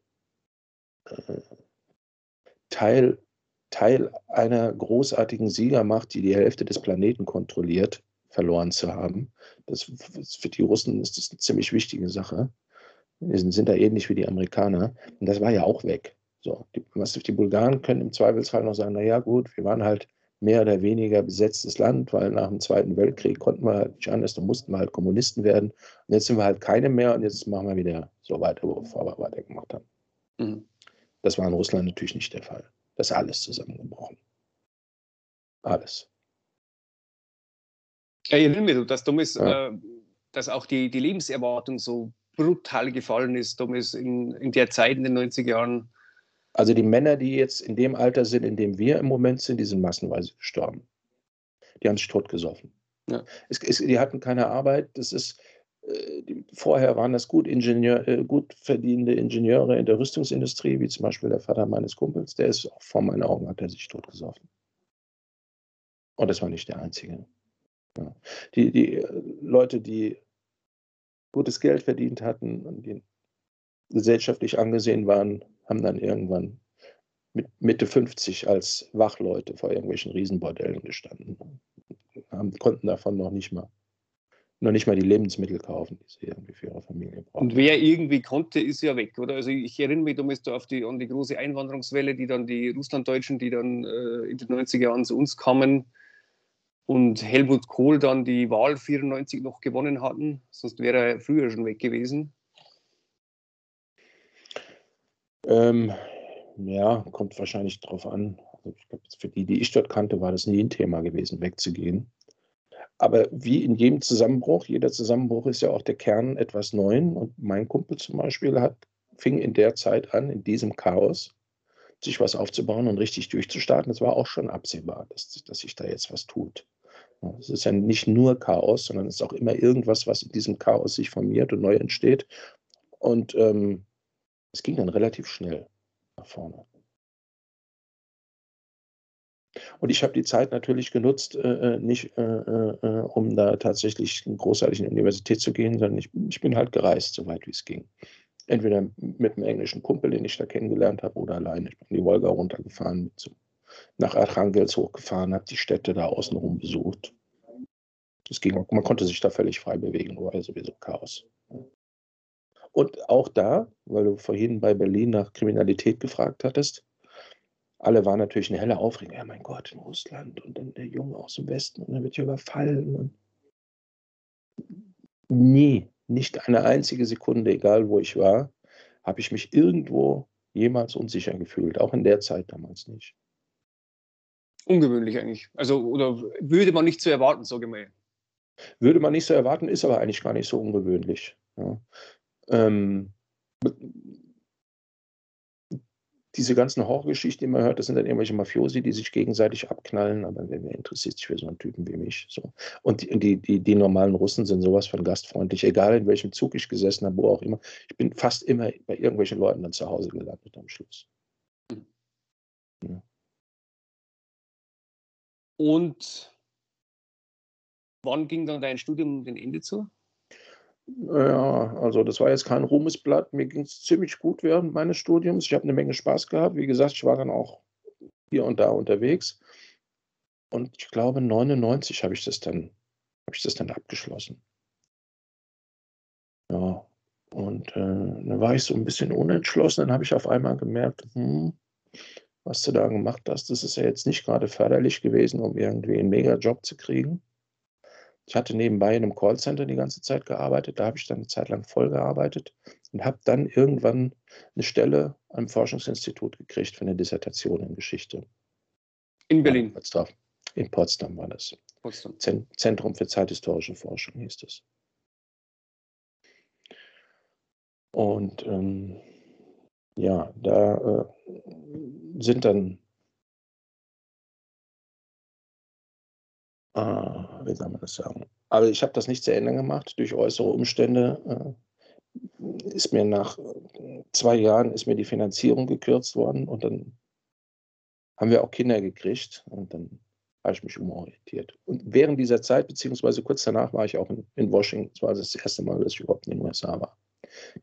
äh, Teil, Teil einer großartigen Siegermacht, die die Hälfte des Planeten kontrolliert, verloren zu haben. Das, für die Russen ist das eine ziemlich wichtige Sache. Die sind, sind da ähnlich wie die Amerikaner. Und das war ja auch weg. So, die, was die Bulgaren können im Zweifelsfall noch sagen, naja gut, wir waren halt mehr oder weniger besetztes Land, weil nach dem Zweiten Weltkrieg konnten wir halt nicht anders, da mussten wir halt Kommunisten werden. Und jetzt sind wir halt keine mehr und jetzt machen wir wieder so weiter, wo wir vorher weitergemacht haben. Mhm. Das war in Russland natürlich nicht der Fall. Das ist alles zusammengebrochen. Alles. Ja, ich erinnere mich, dass damals, ja. äh, dass auch die, die Lebenserwartung so brutal gefallen ist, damals in, in der Zeit in den 90er Jahren also die Männer, die jetzt in dem Alter sind, in dem wir im Moment sind, die sind massenweise gestorben. Die haben sich totgesoffen. Ja. Es, es, die hatten keine Arbeit. Das ist, äh, die, vorher waren das gut, Ingenieur, äh, gut verdienende Ingenieure in der Rüstungsindustrie, wie zum Beispiel der Vater meines Kumpels. Der ist auch vor meinen Augen, hat er sich totgesoffen. Und das war nicht der Einzige. Ja. Die, die äh, Leute, die gutes Geld verdient hatten und die gesellschaftlich angesehen waren, haben dann irgendwann mit Mitte 50 als Wachleute vor irgendwelchen Riesenbordellen gestanden. Haben, konnten davon noch nicht mal noch nicht mal die Lebensmittel kaufen, die sie irgendwie für ihre Familie brauchen. Und wer irgendwie konnte, ist ja weg, oder? Also ich erinnere mich damals da auf die, an die große Einwanderungswelle, die dann die Russlanddeutschen, die dann äh, in den 90er Jahren zu uns kamen und Helmut Kohl dann die Wahl 94 noch gewonnen hatten. Sonst wäre er früher schon weg gewesen. Ähm, ja, kommt wahrscheinlich drauf an. Also ich glaube, für die, die ich dort kannte, war das nie ein Thema gewesen, wegzugehen. Aber wie in jedem Zusammenbruch, jeder Zusammenbruch ist ja auch der Kern etwas Neuen. Und mein Kumpel zum Beispiel hat, fing in der Zeit an, in diesem Chaos, sich was aufzubauen und richtig durchzustarten. Es war auch schon absehbar, dass, dass sich da jetzt was tut. Es ist ja nicht nur Chaos, sondern es ist auch immer irgendwas, was in diesem Chaos sich formiert und neu entsteht. Und ähm, es ging dann relativ schnell nach vorne. Und ich habe die Zeit natürlich genutzt, äh, äh nicht äh, äh, um da tatsächlich großartig in die Universität zu gehen, sondern ich, ich bin halt gereist, so weit wie es ging. Entweder mit einem englischen Kumpel, den ich da kennengelernt habe, oder alleine. Ich bin die Wolga runtergefahren, zum, nach Archangels hochgefahren, habe die Städte da außenrum besucht. Das ging, man konnte sich da völlig frei bewegen, war sowieso Chaos. Und auch da, weil du vorhin bei Berlin nach Kriminalität gefragt hattest, alle waren natürlich eine helle Aufregung. Ja, mein Gott, in Russland und dann der Junge aus dem Westen und dann wird hier überfallen. Und nie, nicht eine einzige Sekunde, egal wo ich war, habe ich mich irgendwo jemals unsicher gefühlt. Auch in der Zeit damals nicht. Ungewöhnlich eigentlich. Also, oder würde man nicht so erwarten, ich mal. Würde man nicht so erwarten, ist aber eigentlich gar nicht so ungewöhnlich. Ja. Ähm, diese ganzen Horrorgeschichten, die man hört, das sind dann irgendwelche Mafiosi, die sich gegenseitig abknallen, aber wer, wer interessiert sich für so einen Typen wie mich? So. Und die, die, die, die, normalen Russen sind sowas von gastfreundlich, egal in welchem Zug ich gesessen habe, wo auch immer. Ich bin fast immer bei irgendwelchen Leuten dann zu Hause gelandet am Schluss. Hm. Ja. Und wann ging dann dein Studium dem Ende zu? Ja, also das war jetzt kein Ruhmesblatt. Mir ging es ziemlich gut während meines Studiums. Ich habe eine Menge Spaß gehabt. Wie gesagt, ich war dann auch hier und da unterwegs. Und ich glaube, 99 habe ich das dann, habe ich das dann abgeschlossen. Ja, und äh, dann war ich so ein bisschen unentschlossen. Dann habe ich auf einmal gemerkt, hm, was du da gemacht hast, das ist ja jetzt nicht gerade förderlich gewesen, um irgendwie einen Mega-Job zu kriegen. Ich hatte nebenbei in einem Callcenter die ganze Zeit gearbeitet. Da habe ich dann eine Zeit lang voll gearbeitet und habe dann irgendwann eine Stelle am Forschungsinstitut gekriegt für eine Dissertation in Geschichte. In Berlin? In Potsdam war das. Potsdam. Zentrum für zeithistorische Forschung hieß es. Und ähm, ja, da äh, sind dann Ah, wie soll man das sagen? Aber ich habe das nicht zu Ende gemacht. Durch äußere Umstände äh, ist mir nach äh, zwei Jahren ist mir die Finanzierung gekürzt worden und dann haben wir auch Kinder gekriegt und dann habe ich mich umorientiert. Und während dieser Zeit, beziehungsweise kurz danach, war ich auch in, in Washington. Das war das erste Mal, dass ich überhaupt in den USA war.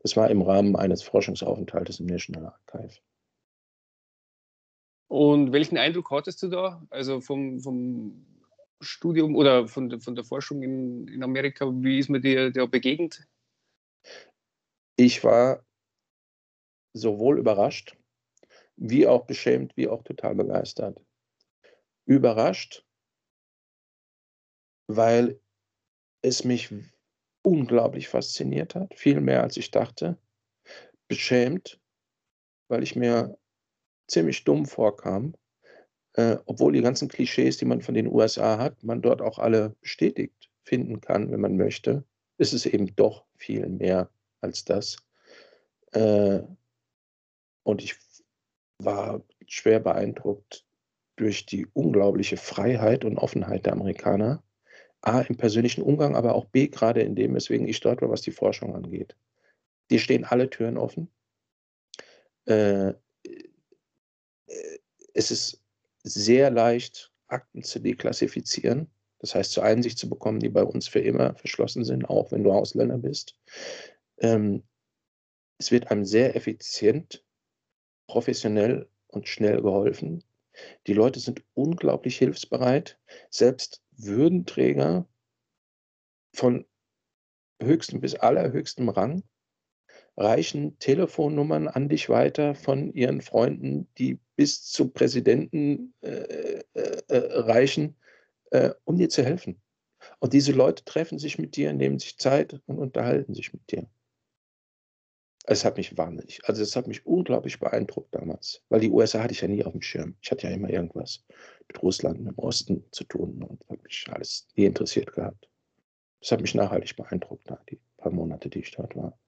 Das war im Rahmen eines Forschungsaufenthaltes im National Archive. Und welchen Eindruck hattest du da? Also vom, vom Studium oder von, von der Forschung in, in Amerika? Wie ist mir dir der begegnet? Ich war sowohl überrascht, wie auch beschämt, wie auch total begeistert. Überrascht, weil es mich unglaublich fasziniert hat, viel mehr als ich dachte. Beschämt, weil ich mir ziemlich dumm vorkam, äh, obwohl die ganzen Klischees, die man von den USA hat, man dort auch alle bestätigt finden kann, wenn man möchte, ist es eben doch viel mehr als das. Äh, und ich war schwer beeindruckt durch die unglaubliche Freiheit und Offenheit der Amerikaner. A, im persönlichen Umgang, aber auch B, gerade in dem, weswegen ich dort war, was die Forschung angeht. Die stehen alle Türen offen. Äh, äh es ist sehr leicht, Akten zu deklassifizieren. Das heißt, zur Einsicht zu bekommen, die bei uns für immer verschlossen sind, auch wenn du Ausländer bist. Ähm, es wird einem sehr effizient, professionell und schnell geholfen. Die Leute sind unglaublich hilfsbereit. Selbst Würdenträger von höchsten bis allerhöchstem Rang reichen Telefonnummern an dich weiter von ihren Freunden, die bis zum Präsidenten äh, äh, äh, reichen, äh, um dir zu helfen. Und diese Leute treffen sich mit dir, nehmen sich Zeit und unterhalten sich mit dir. Es hat mich wahnsinnig, also es hat mich unglaublich beeindruckt damals, weil die USA hatte ich ja nie auf dem Schirm. Ich hatte ja immer irgendwas mit Russland im Osten zu tun und hat mich alles nie interessiert gehabt. Das hat mich nachhaltig beeindruckt, die paar Monate, die ich dort war.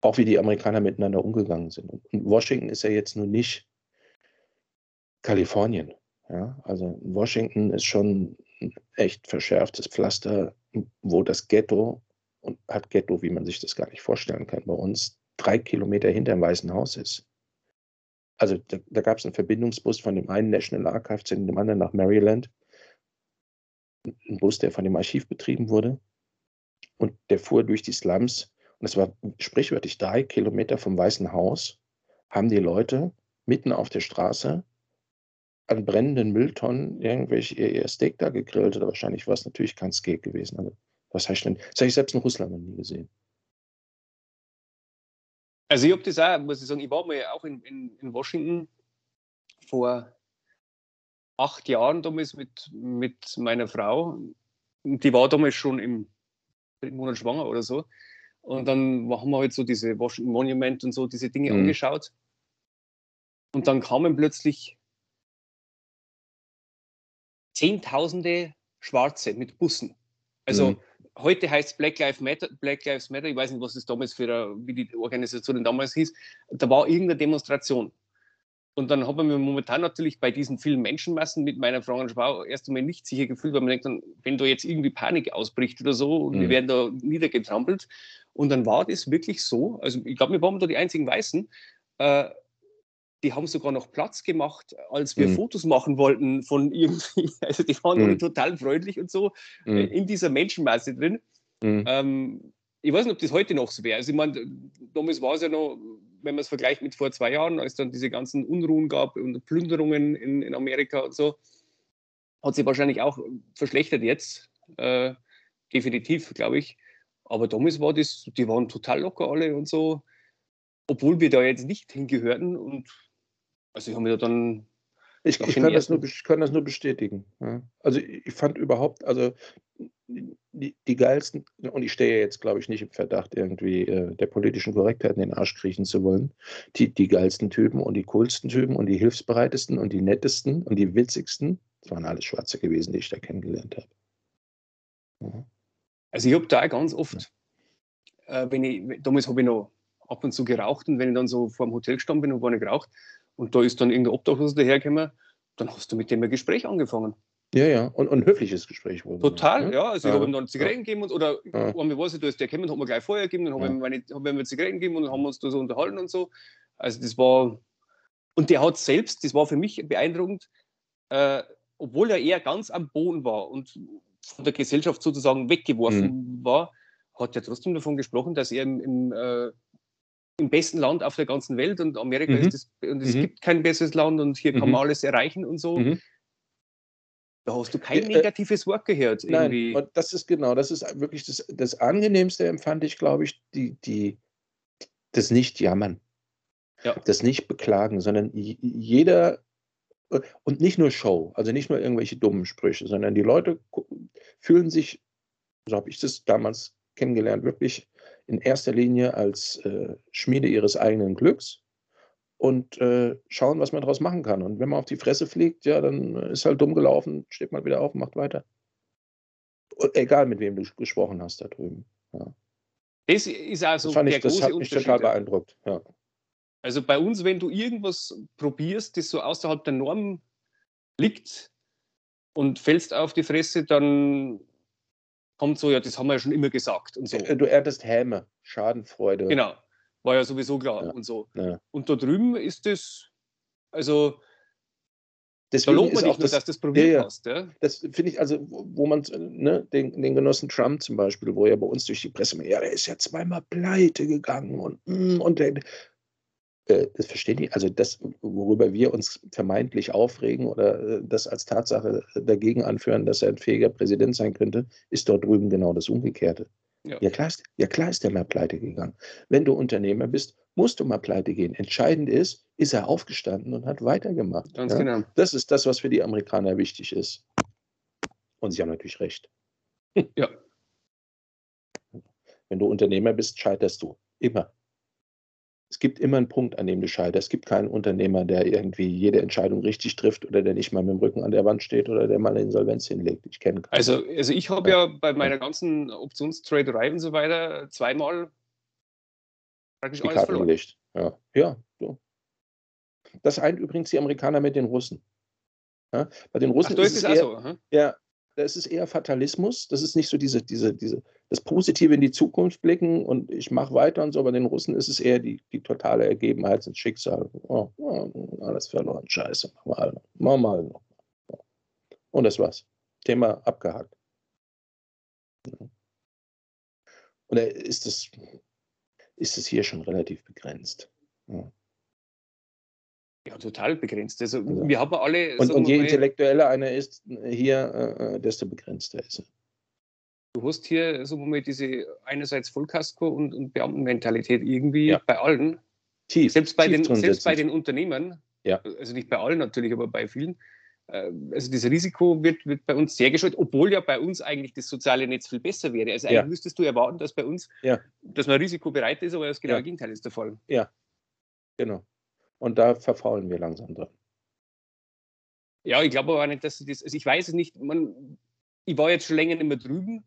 Auch wie die Amerikaner miteinander umgegangen sind. Und Washington ist ja jetzt nur nicht Kalifornien. Ja? Also Washington ist schon ein echt verschärftes Pflaster, wo das Ghetto und hat Ghetto, wie man sich das gar nicht vorstellen kann, bei uns drei Kilometer hinter dem Weißen Haus ist. Also da, da gab es einen Verbindungsbus von dem einen National Archive zu dem anderen nach Maryland. Ein Bus, der von dem Archiv betrieben wurde. Und der fuhr durch die Slums. Und es war sprichwörtlich drei Kilometer vom Weißen Haus, haben die Leute mitten auf der Straße an brennenden Mülltonnen irgendwelche ihr, Steak da gegrillt oder wahrscheinlich war es natürlich kein Steak gewesen. Also was heißt denn? Das habe ich selbst in Russland noch nie gesehen. Also ich habe das auch, muss ich sagen, ich war mal auch in, in, in Washington vor acht Jahren damals mit, mit meiner Frau. Die war damals schon im dritten Monat schwanger oder so. Und dann haben wir halt so diese Washington Monument und so diese Dinge mhm. angeschaut. Und dann kamen plötzlich Zehntausende Schwarze mit Bussen. Also mhm heute heißt es Black Lives Matter, Black Lives Matter, ich weiß nicht, was das damals für eine, wie die Organisation damals hieß, da war irgendeine Demonstration. Und dann haben wir momentan natürlich bei diesen vielen Menschenmassen mit meiner Frau und Frau erst einmal nicht sicher gefühlt, weil man denkt, dann, wenn da jetzt irgendwie Panik ausbricht oder so mhm. wir werden da niedergetrampelt. Und dann war das wirklich so, also ich glaube, wir waren da die einzigen Weißen, äh, die haben sogar noch Platz gemacht, als wir mhm. Fotos machen wollten von irgendwie. Also die waren mhm. total freundlich und so äh, mhm. in dieser Menschenmasse drin. Mhm. Ähm, ich weiß nicht, ob das heute noch so wäre. Also ich meine, damals war es ja noch, wenn man es vergleicht mit vor zwei Jahren, als dann diese ganzen Unruhen gab und Plünderungen in, in Amerika und so, hat sich wahrscheinlich auch verschlechtert jetzt. Äh, definitiv, glaube ich. Aber damals war das, die waren total locker alle und so, obwohl wir da jetzt nicht hingehörten und also ich habe mir dann. Ich, ich, kann das nur, ich kann das nur bestätigen. Ja. Also ich fand überhaupt, also die, die geilsten, und ich stehe jetzt, glaube ich, nicht im Verdacht, irgendwie äh, der politischen Korrektheit in den Arsch kriechen zu wollen, die, die geilsten Typen und die coolsten Typen und die hilfsbereitesten und die nettesten und die witzigsten, das waren alles Schwarze gewesen, die ich da kennengelernt habe. Ja. Also ich habe da ganz oft, ja. äh, wenn ich, damals habe ich noch ab und zu geraucht und wenn ich dann so vor dem Hotel gestanden bin und war nicht geraucht, und da ist dann irgendein Obdachloser dahergekommen, dann hast du mit dem ein Gespräch angefangen. Ja, ja, und, ein höfliches Gespräch wurde. Total, ja. ja. Also ja. ich habe ihm dann Zigaretten gegeben und, oder ja. einmal weiß ich, da ist der gekommen, hat mir gleich Feuer gegeben, dann habe ich, hab ich mir Zigaretten gegeben und dann haben wir uns da so unterhalten und so. Also das war, und der hat selbst, das war für mich beeindruckend, äh, obwohl er eher ganz am Boden war und von der Gesellschaft sozusagen weggeworfen mhm. war, hat er trotzdem davon gesprochen, dass er im, im äh, im besten Land auf der ganzen Welt und Amerika mhm. ist das, und es mhm. gibt kein besseres Land und hier kann man mhm. alles erreichen und so. Mhm. Da hast du kein äh, negatives Wort gehört. Irgendwie. Nein, das ist genau, das ist wirklich das, das Angenehmste, empfand ich, glaube ich, die, die, das Nicht-Jammern. Ja. Das Nicht-Beklagen, sondern jeder, und nicht nur Show, also nicht nur irgendwelche dummen Sprüche, sondern die Leute fühlen sich, so habe ich das damals kennengelernt, wirklich in erster Linie als äh, Schmiede ihres eigenen Glücks und äh, schauen, was man daraus machen kann. Und wenn man auf die Fresse fliegt, ja, dann ist halt dumm gelaufen, steht mal wieder auf und macht weiter. Egal, mit wem du gesprochen hast da drüben. Ja. Das ist also das, ich, das hat mich total beeindruckt. Ja. Also bei uns, wenn du irgendwas probierst, das so außerhalb der Norm liegt und fällst auf die Fresse, dann kommt so, ja, das haben wir ja schon immer gesagt und so. Du erntest Häme, Schadenfreude. Genau, war ja sowieso klar ja. und so. Ja. Und da drüben ist das, also Deswegen da lobt man nicht nur, das, dass das probiert ja, hast. Ja? Das finde ich, also, wo man ne, den, den Genossen Trump zum Beispiel, wo er bei uns durch die Presse, ja, der ist ja zweimal pleite gegangen und, mm, und der, das verstehen die, also das, worüber wir uns vermeintlich aufregen oder äh, das als Tatsache dagegen anführen, dass er ein fähiger Präsident sein könnte, ist dort drüben genau das Umgekehrte. Ja. Ja, klar ist, ja, klar ist der mal pleite gegangen. Wenn du Unternehmer bist, musst du mal pleite gehen. Entscheidend ist, ist er aufgestanden und hat weitergemacht. Ganz ja? genau. Das ist das, was für die Amerikaner wichtig ist. Und sie haben natürlich recht. Ja. Wenn du Unternehmer bist, scheiterst du. Immer es gibt immer einen Punkt, an dem du scheiterst. Es gibt keinen Unternehmer, der irgendwie jede Entscheidung richtig trifft oder der nicht mal mit dem Rücken an der Wand steht oder der mal eine Insolvenz hinlegt. Ich kenne keinen. Also, also ich habe ja. bei meiner ganzen Optionstraderei und so weiter zweimal praktisch die alles Karten verloren. Gelegt. Ja, ja. So. Das eint übrigens die Amerikaner mit den Russen. Ja, bei den Russen Ach, ist, es eher, so, ja, das ist eher Fatalismus. Das ist nicht so diese, diese, diese, das Positive in die Zukunft blicken und ich mache weiter und so. Bei den Russen ist es eher die, die totale Ergebenheit ins Schicksal. Oh, oh, alles verloren, scheiße, mach mal, mach mal. Und das war's. Thema abgehakt. Und ist es, ist es hier schon relativ begrenzt. Ja. Ja, total begrenzt. Also, also wir haben alle. Und, und je intellektueller einer ist hier, äh, äh, desto begrenzter ist er. Du hast hier so mal diese einerseits Vollkasko und, und Beamtenmentalität irgendwie ja. bei allen. Tief. Selbst bei, tief den, selbst bei den Unternehmen. Ja. Also nicht bei allen natürlich, aber bei vielen. Äh, also das Risiko wird, wird bei uns sehr gescheut, obwohl ja bei uns eigentlich das soziale Netz viel besser wäre. Also eigentlich ja. müsstest du erwarten, dass bei uns, ja. dass man risikobereit ist, aber das genaue Gegenteil ist der Fall. Ja, genau. Und da verfaulen wir langsam dran. Ja, ich glaube aber nicht, dass das, also ich weiß es nicht, man, ich war jetzt schon länger nicht mehr drüben.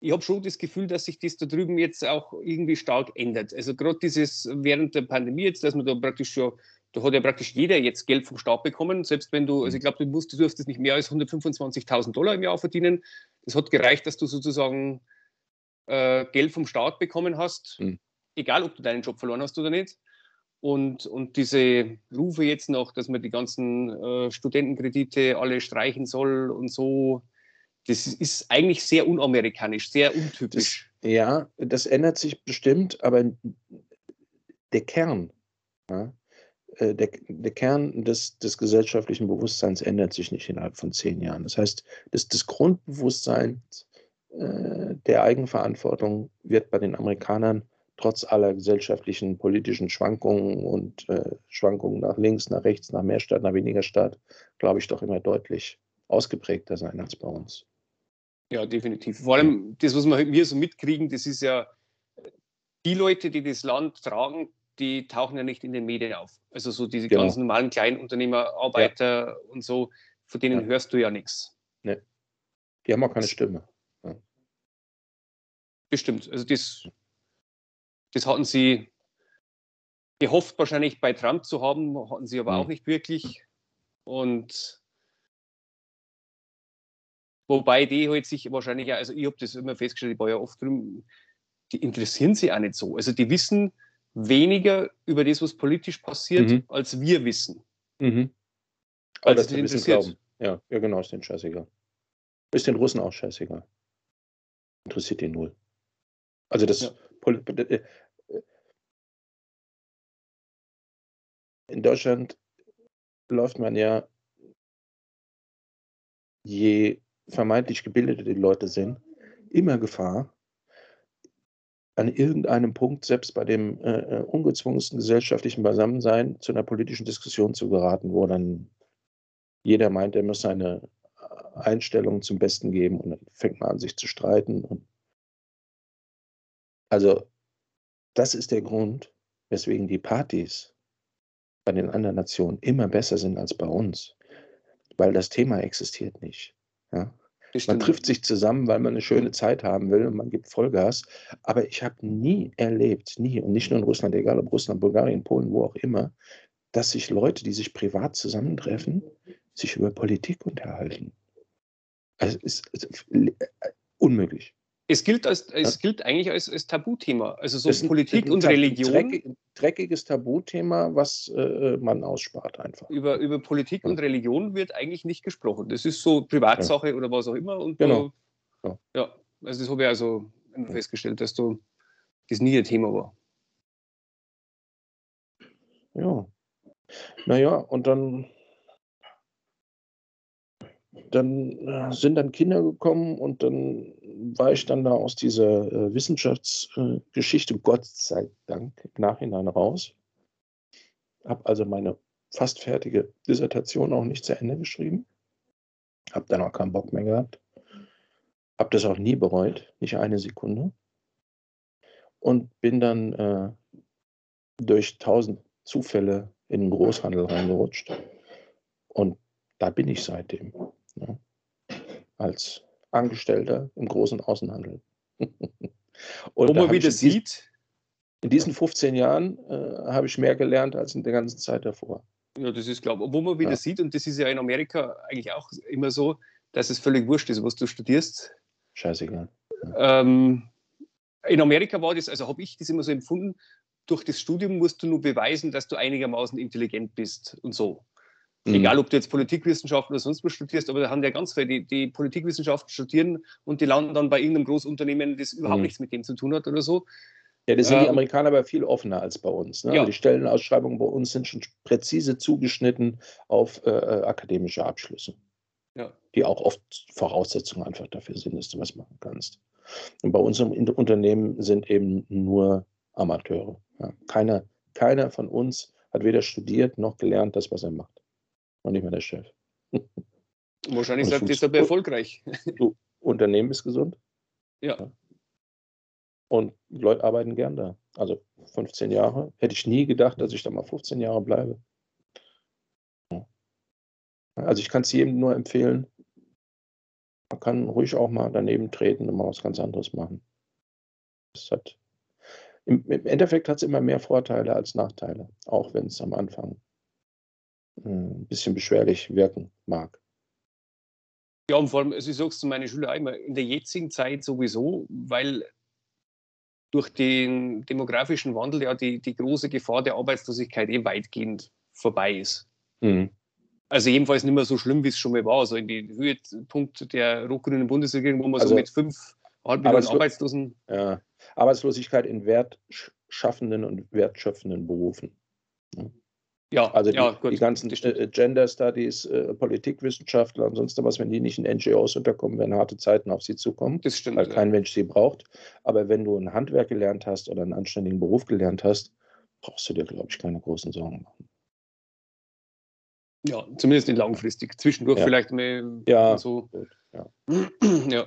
Ich habe schon das Gefühl, dass sich das da drüben jetzt auch irgendwie stark ändert. Also gerade dieses während der Pandemie jetzt, dass man da praktisch schon, da hat ja praktisch jeder jetzt Geld vom Staat bekommen, selbst wenn du, also ich glaube, du musst, du durftest nicht mehr als 125.000 Dollar im Jahr verdienen. Das hat gereicht, dass du sozusagen äh, Geld vom Staat bekommen hast, mhm. egal ob du deinen Job verloren hast oder nicht. Und, und diese Rufe jetzt noch, dass man die ganzen äh, Studentenkredite alle streichen soll und so, das ist eigentlich sehr unamerikanisch, sehr untypisch. Das, ja, das ändert sich bestimmt, aber der Kern, ja, äh, der, der Kern des, des gesellschaftlichen Bewusstseins ändert sich nicht innerhalb von zehn Jahren. Das heißt, das, das Grundbewusstsein äh, der Eigenverantwortung wird bei den Amerikanern trotz aller gesellschaftlichen, politischen Schwankungen und äh, Schwankungen nach links, nach rechts, nach mehr Staat, nach weniger Staat, glaube ich, doch immer deutlich ausgeprägter sein als bei uns. Ja, definitiv. Vor allem das, was wir so mitkriegen, das ist ja, die Leute, die das Land tragen, die tauchen ja nicht in den Medien auf. Also so diese genau. ganz normalen Kleinunternehmer, Arbeiter ja. und so, von denen ja. hörst du ja nichts. Nee. Die haben auch keine Stimme. Ja. Bestimmt. Also das das hatten sie gehofft, wahrscheinlich bei Trump zu haben, hatten sie aber mhm. auch nicht wirklich. Und wobei die halt sich wahrscheinlich, also ich habe das immer festgestellt, ich war ja oft drin, die interessieren sich auch nicht so. Also die wissen weniger über das, was politisch passiert, mhm. als wir wissen. Mhm. Also das interessiert. Glauben. Ja, ja, genau, ist den scheißegal. Ist den Russen auch scheißegal. Interessiert den null. Also das, ja. Äh, in Deutschland läuft man ja, je vermeintlich gebildeter die Leute sind, immer Gefahr, an irgendeinem Punkt, selbst bei dem äh, äh, ungezwungensten gesellschaftlichen Beisammensein, zu einer politischen Diskussion zu geraten, wo dann jeder meint, er muss seine Einstellung zum Besten geben und dann fängt man an, sich zu streiten. Und also, das ist der Grund, weswegen die Partys bei den anderen Nationen immer besser sind als bei uns, weil das Thema existiert nicht. Ja? Man trifft sich zusammen, weil man eine schöne Zeit haben will und man gibt Vollgas. Aber ich habe nie erlebt, nie, und nicht nur in Russland, egal ob Russland, Bulgarien, Polen, wo auch immer, dass sich Leute, die sich privat zusammentreffen, sich über Politik unterhalten. Also es ist unmöglich. Es gilt, als, es gilt eigentlich als, als Tabuthema. Also so das Politik und Religion. Dreckig, dreckiges Tabuthema, was äh, man ausspart einfach. Über, über Politik ja. und Religion wird eigentlich nicht gesprochen. Das ist so Privatsache ja. oder was auch immer. Und genau. Da, ja. also das habe ich also festgestellt, dass du, das nie ein Thema war. ja. Naja, und dann, dann äh, sind dann Kinder gekommen und dann war ich dann da aus dieser äh, Wissenschaftsgeschichte, Gott sei Dank, im Nachhinein raus. Habe also meine fast fertige Dissertation auch nicht zu Ende geschrieben. Habe dann auch keinen Bock mehr gehabt. Habe das auch nie bereut, nicht eine Sekunde. Und bin dann äh, durch tausend Zufälle in den Großhandel reingerutscht. Und da bin ich seitdem. Ja, als Angestellter im großen Außenhandel. Und Wo man wieder sieht. In diesen 15 Jahren äh, habe ich mehr gelernt als in der ganzen Zeit davor. Ja, das ist klar. Wo man wieder ja. sieht, und das ist ja in Amerika eigentlich auch immer so, dass es völlig wurscht ist, was du studierst. Scheißegal. Ja. Ähm, in Amerika war das, also habe ich das immer so empfunden, durch das Studium musst du nur beweisen, dass du einigermaßen intelligent bist und so. Mhm. Egal, ob du jetzt Politikwissenschaften oder sonst was studierst, aber da haben ja ganz viele, die, die Politikwissenschaften studieren und die landen dann bei irgendeinem Großunternehmen, das überhaupt mhm. nichts mit dem zu tun hat oder so. Ja, das sind ähm, die Amerikaner aber viel offener als bei uns. Ne? Ja. Die Stellenausschreibungen bei uns sind schon präzise zugeschnitten auf äh, äh, akademische Abschlüsse. Ja. Die auch oft Voraussetzungen einfach dafür sind, dass du was machen kannst. Und bei unserem Unternehmen sind eben nur Amateure. Ja. Keiner, keiner von uns hat weder studiert noch gelernt, das, was er macht. Und nicht mehr der Chef. Wahrscheinlich sagt er aber erfolgreich. Du, Unternehmen ist gesund. Ja. Und Leute arbeiten gern da. Also 15 Jahre. Hätte ich nie gedacht, dass ich da mal 15 Jahre bleibe. Also ich kann es jedem nur empfehlen. Man kann ruhig auch mal daneben treten und mal was ganz anderes machen. Das hat, im, im Endeffekt hat es immer mehr Vorteile als Nachteile, auch wenn es am Anfang ein bisschen beschwerlich wirken mag. Ja, und vor allem, also ich sage es zu meinen Schülern einmal, in der jetzigen Zeit sowieso, weil durch den demografischen Wandel ja die, die große Gefahr der Arbeitslosigkeit eh weitgehend vorbei ist. Mhm. Also jedenfalls nicht mehr so schlimm, wie es schon mal war. Also in die Höhepunkt der rot-grünen Bundesregierung, wo man also, so mit fünf Millionen Arbeitslosen. Ja, Arbeitslosigkeit in wertschaffenden und wertschöpfenden Berufen. Ja, also die, ja, die ganzen äh, Gender Studies, äh, Politikwissenschaftler und sonst was, wenn die nicht in NGOs unterkommen, werden harte Zeiten auf sie zukommen, das stimmt, weil kein Mensch sie braucht. Aber wenn du ein Handwerk gelernt hast oder einen anständigen Beruf gelernt hast, brauchst du dir, glaube ich, keine großen Sorgen machen. Ja, zumindest nicht langfristig. Zwischendurch ja. vielleicht mal ja, so. Gut, ja. ja.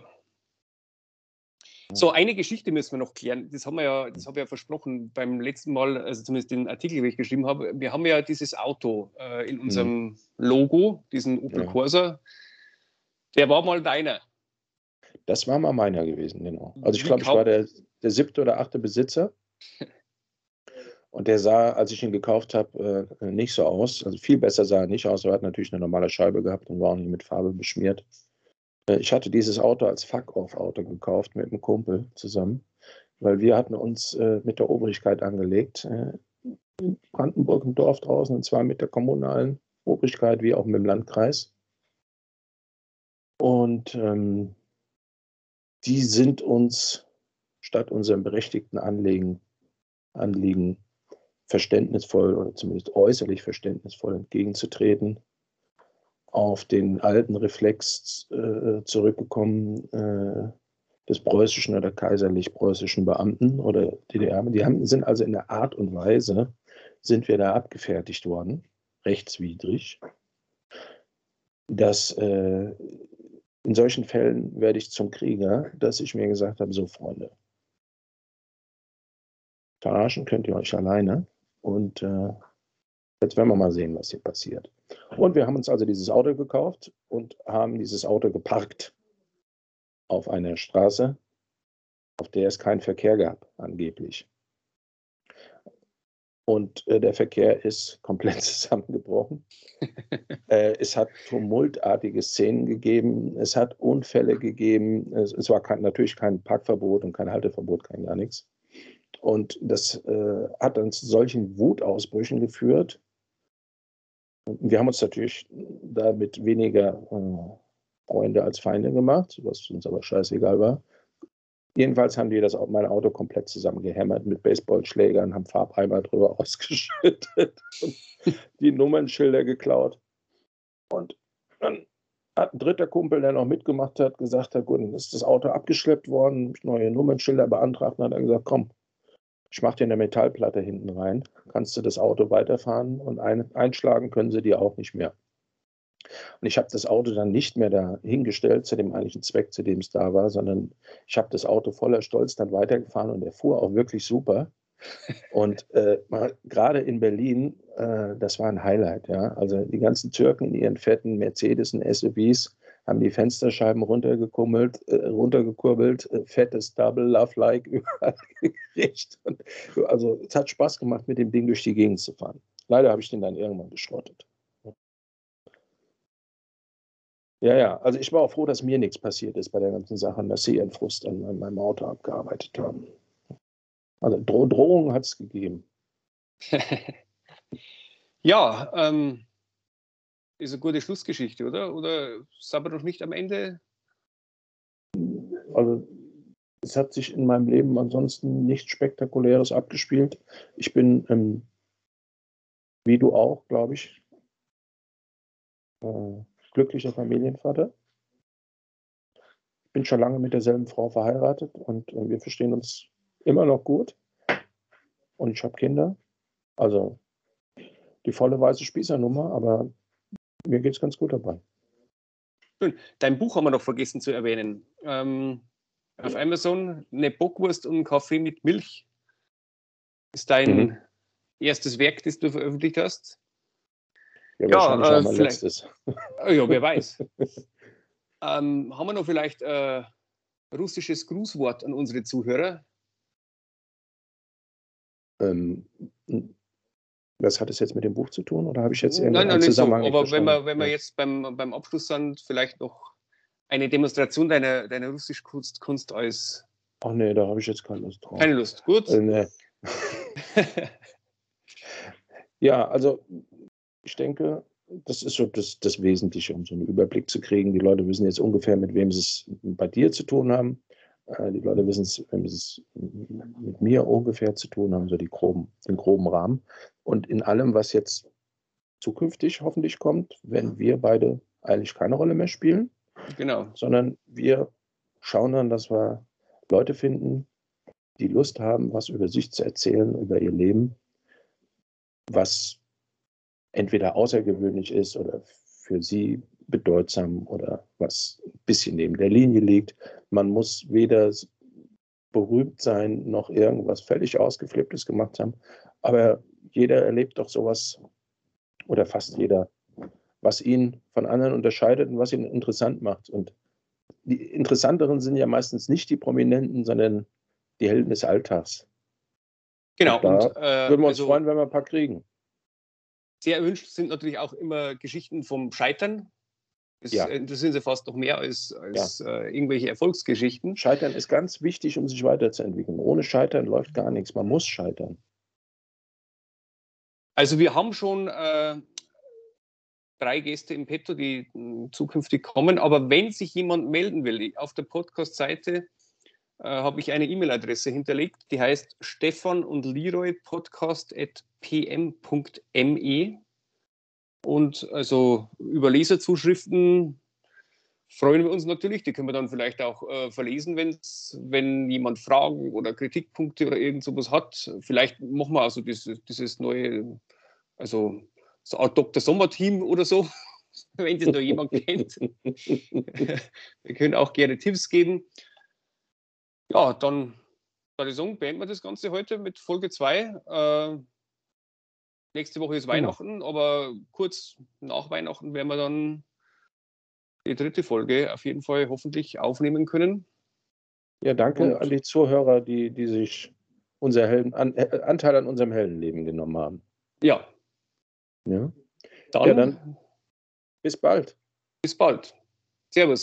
So, eine Geschichte müssen wir noch klären. Das haben wir ja, das habe ich ja versprochen beim letzten Mal, also zumindest den Artikel, den ich geschrieben habe. Wir haben ja dieses Auto äh, in unserem mhm. Logo, diesen Opel ja. Corsa. Der war mal deiner. Das war mal meiner gewesen, genau. Also ich glaube, ich war der, der siebte oder achte Besitzer. Und der sah, als ich ihn gekauft habe, äh, nicht so aus. Also viel besser sah er nicht aus. Er hat natürlich eine normale Scheibe gehabt und war auch nicht mit Farbe beschmiert. Äh, ich hatte dieses Auto als Fuck-Off-Auto gekauft mit einem Kumpel zusammen, weil wir hatten uns äh, mit der Obrigkeit angelegt, äh, in Brandenburg im Dorf draußen, und zwar mit der kommunalen Obrigkeit wie auch mit dem Landkreis. Und ähm, die sind uns statt unserem berechtigten Anliegen, Anliegen verständnisvoll oder zumindest äußerlich verständnisvoll entgegenzutreten auf den alten Reflex äh, zurückgekommen äh, des preußischen oder kaiserlich-preußischen Beamten oder DDR. Die haben, sind also in der Art und Weise, sind wir da abgefertigt worden, rechtswidrig, dass äh, in solchen Fällen werde ich zum Krieger, dass ich mir gesagt habe, so Freunde, verarschen könnt ihr euch alleine und äh, jetzt werden wir mal sehen, was hier passiert. Und wir haben uns also dieses Auto gekauft und haben dieses Auto geparkt auf einer Straße, auf der es keinen Verkehr gab, angeblich. Und äh, der Verkehr ist komplett zusammengebrochen. äh, es hat tumultartige Szenen gegeben, es hat Unfälle gegeben, es, es war kein, natürlich kein Parkverbot und kein Halteverbot, kein gar nichts. Und das äh, hat dann zu solchen Wutausbrüchen geführt, wir haben uns natürlich damit weniger äh, Freunde als Feinde gemacht, was uns aber scheißegal war. Jedenfalls haben die das mein Auto komplett zusammengehämmert mit Baseballschlägern, haben Farbeimer drüber ausgeschüttet und die Nummernschilder geklaut. Und dann hat ein dritter Kumpel, der noch mitgemacht hat, gesagt, gut, dann ist das Auto abgeschleppt worden, neue Nummernschilder beantragt und hat er gesagt, komm, ich mache dir eine Metallplatte hinten rein, kannst du das Auto weiterfahren und ein, einschlagen können sie dir auch nicht mehr. Und ich habe das Auto dann nicht mehr dahingestellt zu dem eigentlichen Zweck, zu dem es da war, sondern ich habe das Auto voller Stolz dann weitergefahren und er fuhr auch wirklich super. Und äh, gerade in Berlin, äh, das war ein Highlight. Ja? Also die ganzen Türken in ihren fetten Mercedes und SUVs haben die Fensterscheiben runtergekurbelt, äh, runtergekurbelt äh, fettes Double Love Like überall gekriegt. Also es hat Spaß gemacht, mit dem Ding durch die Gegend zu fahren. Leider habe ich den dann irgendwann geschrottet. Ja, ja, also ich war auch froh, dass mir nichts passiert ist bei der ganzen Sache und dass sie ihren Frust an, an meinem Auto abgearbeitet haben. Also Dro Drohungen hat es gegeben. ja, ähm, ist eine gute Schlussgeschichte, oder? Oder sind wir noch nicht am Ende? Also es hat sich in meinem Leben ansonsten nichts Spektakuläres abgespielt. Ich bin, ähm, wie du auch, glaube ich, äh, glücklicher Familienvater. Ich bin schon lange mit derselben Frau verheiratet und äh, wir verstehen uns immer noch gut. Und ich habe Kinder. Also die volle weiße Spießernummer, aber mir geht es ganz gut dabei. Schön. Dein Buch haben wir noch vergessen zu erwähnen. Ähm, auf Amazon eine Bockwurst und einen Kaffee mit Milch ist dein mhm. erstes Werk, das du veröffentlicht hast. Ja, ja äh, mein letztes. Ja, wer weiß. ähm, haben wir noch vielleicht äh, russisches Grußwort an unsere Zuhörer? Ähm, was hat es jetzt mit dem Buch zu tun? Oder habe ich jetzt irgendeinen nein, nein, Zusammenhang? So. Aber wenn wir, wenn wir jetzt beim, beim Abschluss sind, vielleicht noch eine Demonstration deiner, deiner russischen Kunst, Kunst als. Ach nee, da habe ich jetzt keine Lust drauf. Keine Lust, gut. Äh, nee. ja, also ich denke, das ist so das, das Wesentliche, um so einen Überblick zu kriegen. Die Leute wissen jetzt ungefähr, mit wem sie es bei dir zu tun haben. Äh, die Leute wissen es, wenn sie es mit mir ungefähr zu tun haben, so die groben, den groben Rahmen. Und in allem, was jetzt zukünftig hoffentlich kommt, wenn wir beide eigentlich keine Rolle mehr spielen. Genau. Sondern wir schauen dann, dass wir Leute finden, die Lust haben, was über sich zu erzählen, über ihr Leben, was entweder außergewöhnlich ist oder für sie bedeutsam oder was ein bisschen neben der Linie liegt. Man muss weder berühmt sein noch irgendwas völlig ausgeflipptes gemacht haben, aber jeder erlebt doch sowas oder fast jeder, was ihn von anderen unterscheidet und was ihn interessant macht. Und die interessanteren sind ja meistens nicht die Prominenten, sondern die Helden des Alltags. Genau. Und und, äh, würden wir uns also, freuen, wenn wir ein paar kriegen. Sehr erwünscht sind natürlich auch immer Geschichten vom Scheitern. Das ja. interessieren sie fast noch mehr als, als ja. äh, irgendwelche Erfolgsgeschichten. Scheitern ist ganz wichtig, um sich weiterzuentwickeln. Ohne Scheitern läuft gar nichts. Man muss scheitern. Also wir haben schon äh, drei Gäste im Petto, die äh, zukünftig kommen. Aber wenn sich jemand melden will, auf der Podcast-Seite äh, habe ich eine E-Mail-Adresse hinterlegt, die heißt Stefan und Leroy Podcast at pm.me. Und also über Leserzuschriften freuen wir uns natürlich. Die können wir dann vielleicht auch äh, verlesen, wenn's, wenn jemand Fragen oder Kritikpunkte oder irgend sowas hat. Vielleicht machen wir also dieses, dieses neue, also so Art Dr. Sommer-Team oder so, wenn das noch jemand kennt. wir können auch gerne Tipps geben. Ja, dann würde ich sagen, beenden wir das Ganze heute mit Folge 2. Äh, nächste Woche ist genau. Weihnachten, genau. aber kurz nach Weihnachten werden wir dann die dritte Folge auf jeden Fall hoffentlich aufnehmen können. Ja, danke Und, an die Zuhörer, die, die sich unser Helden, an, äh, Anteil an unserem Heldenleben genommen haben. Ja. Ja. Dann, ja, dann bis bald. Bis bald. Servus.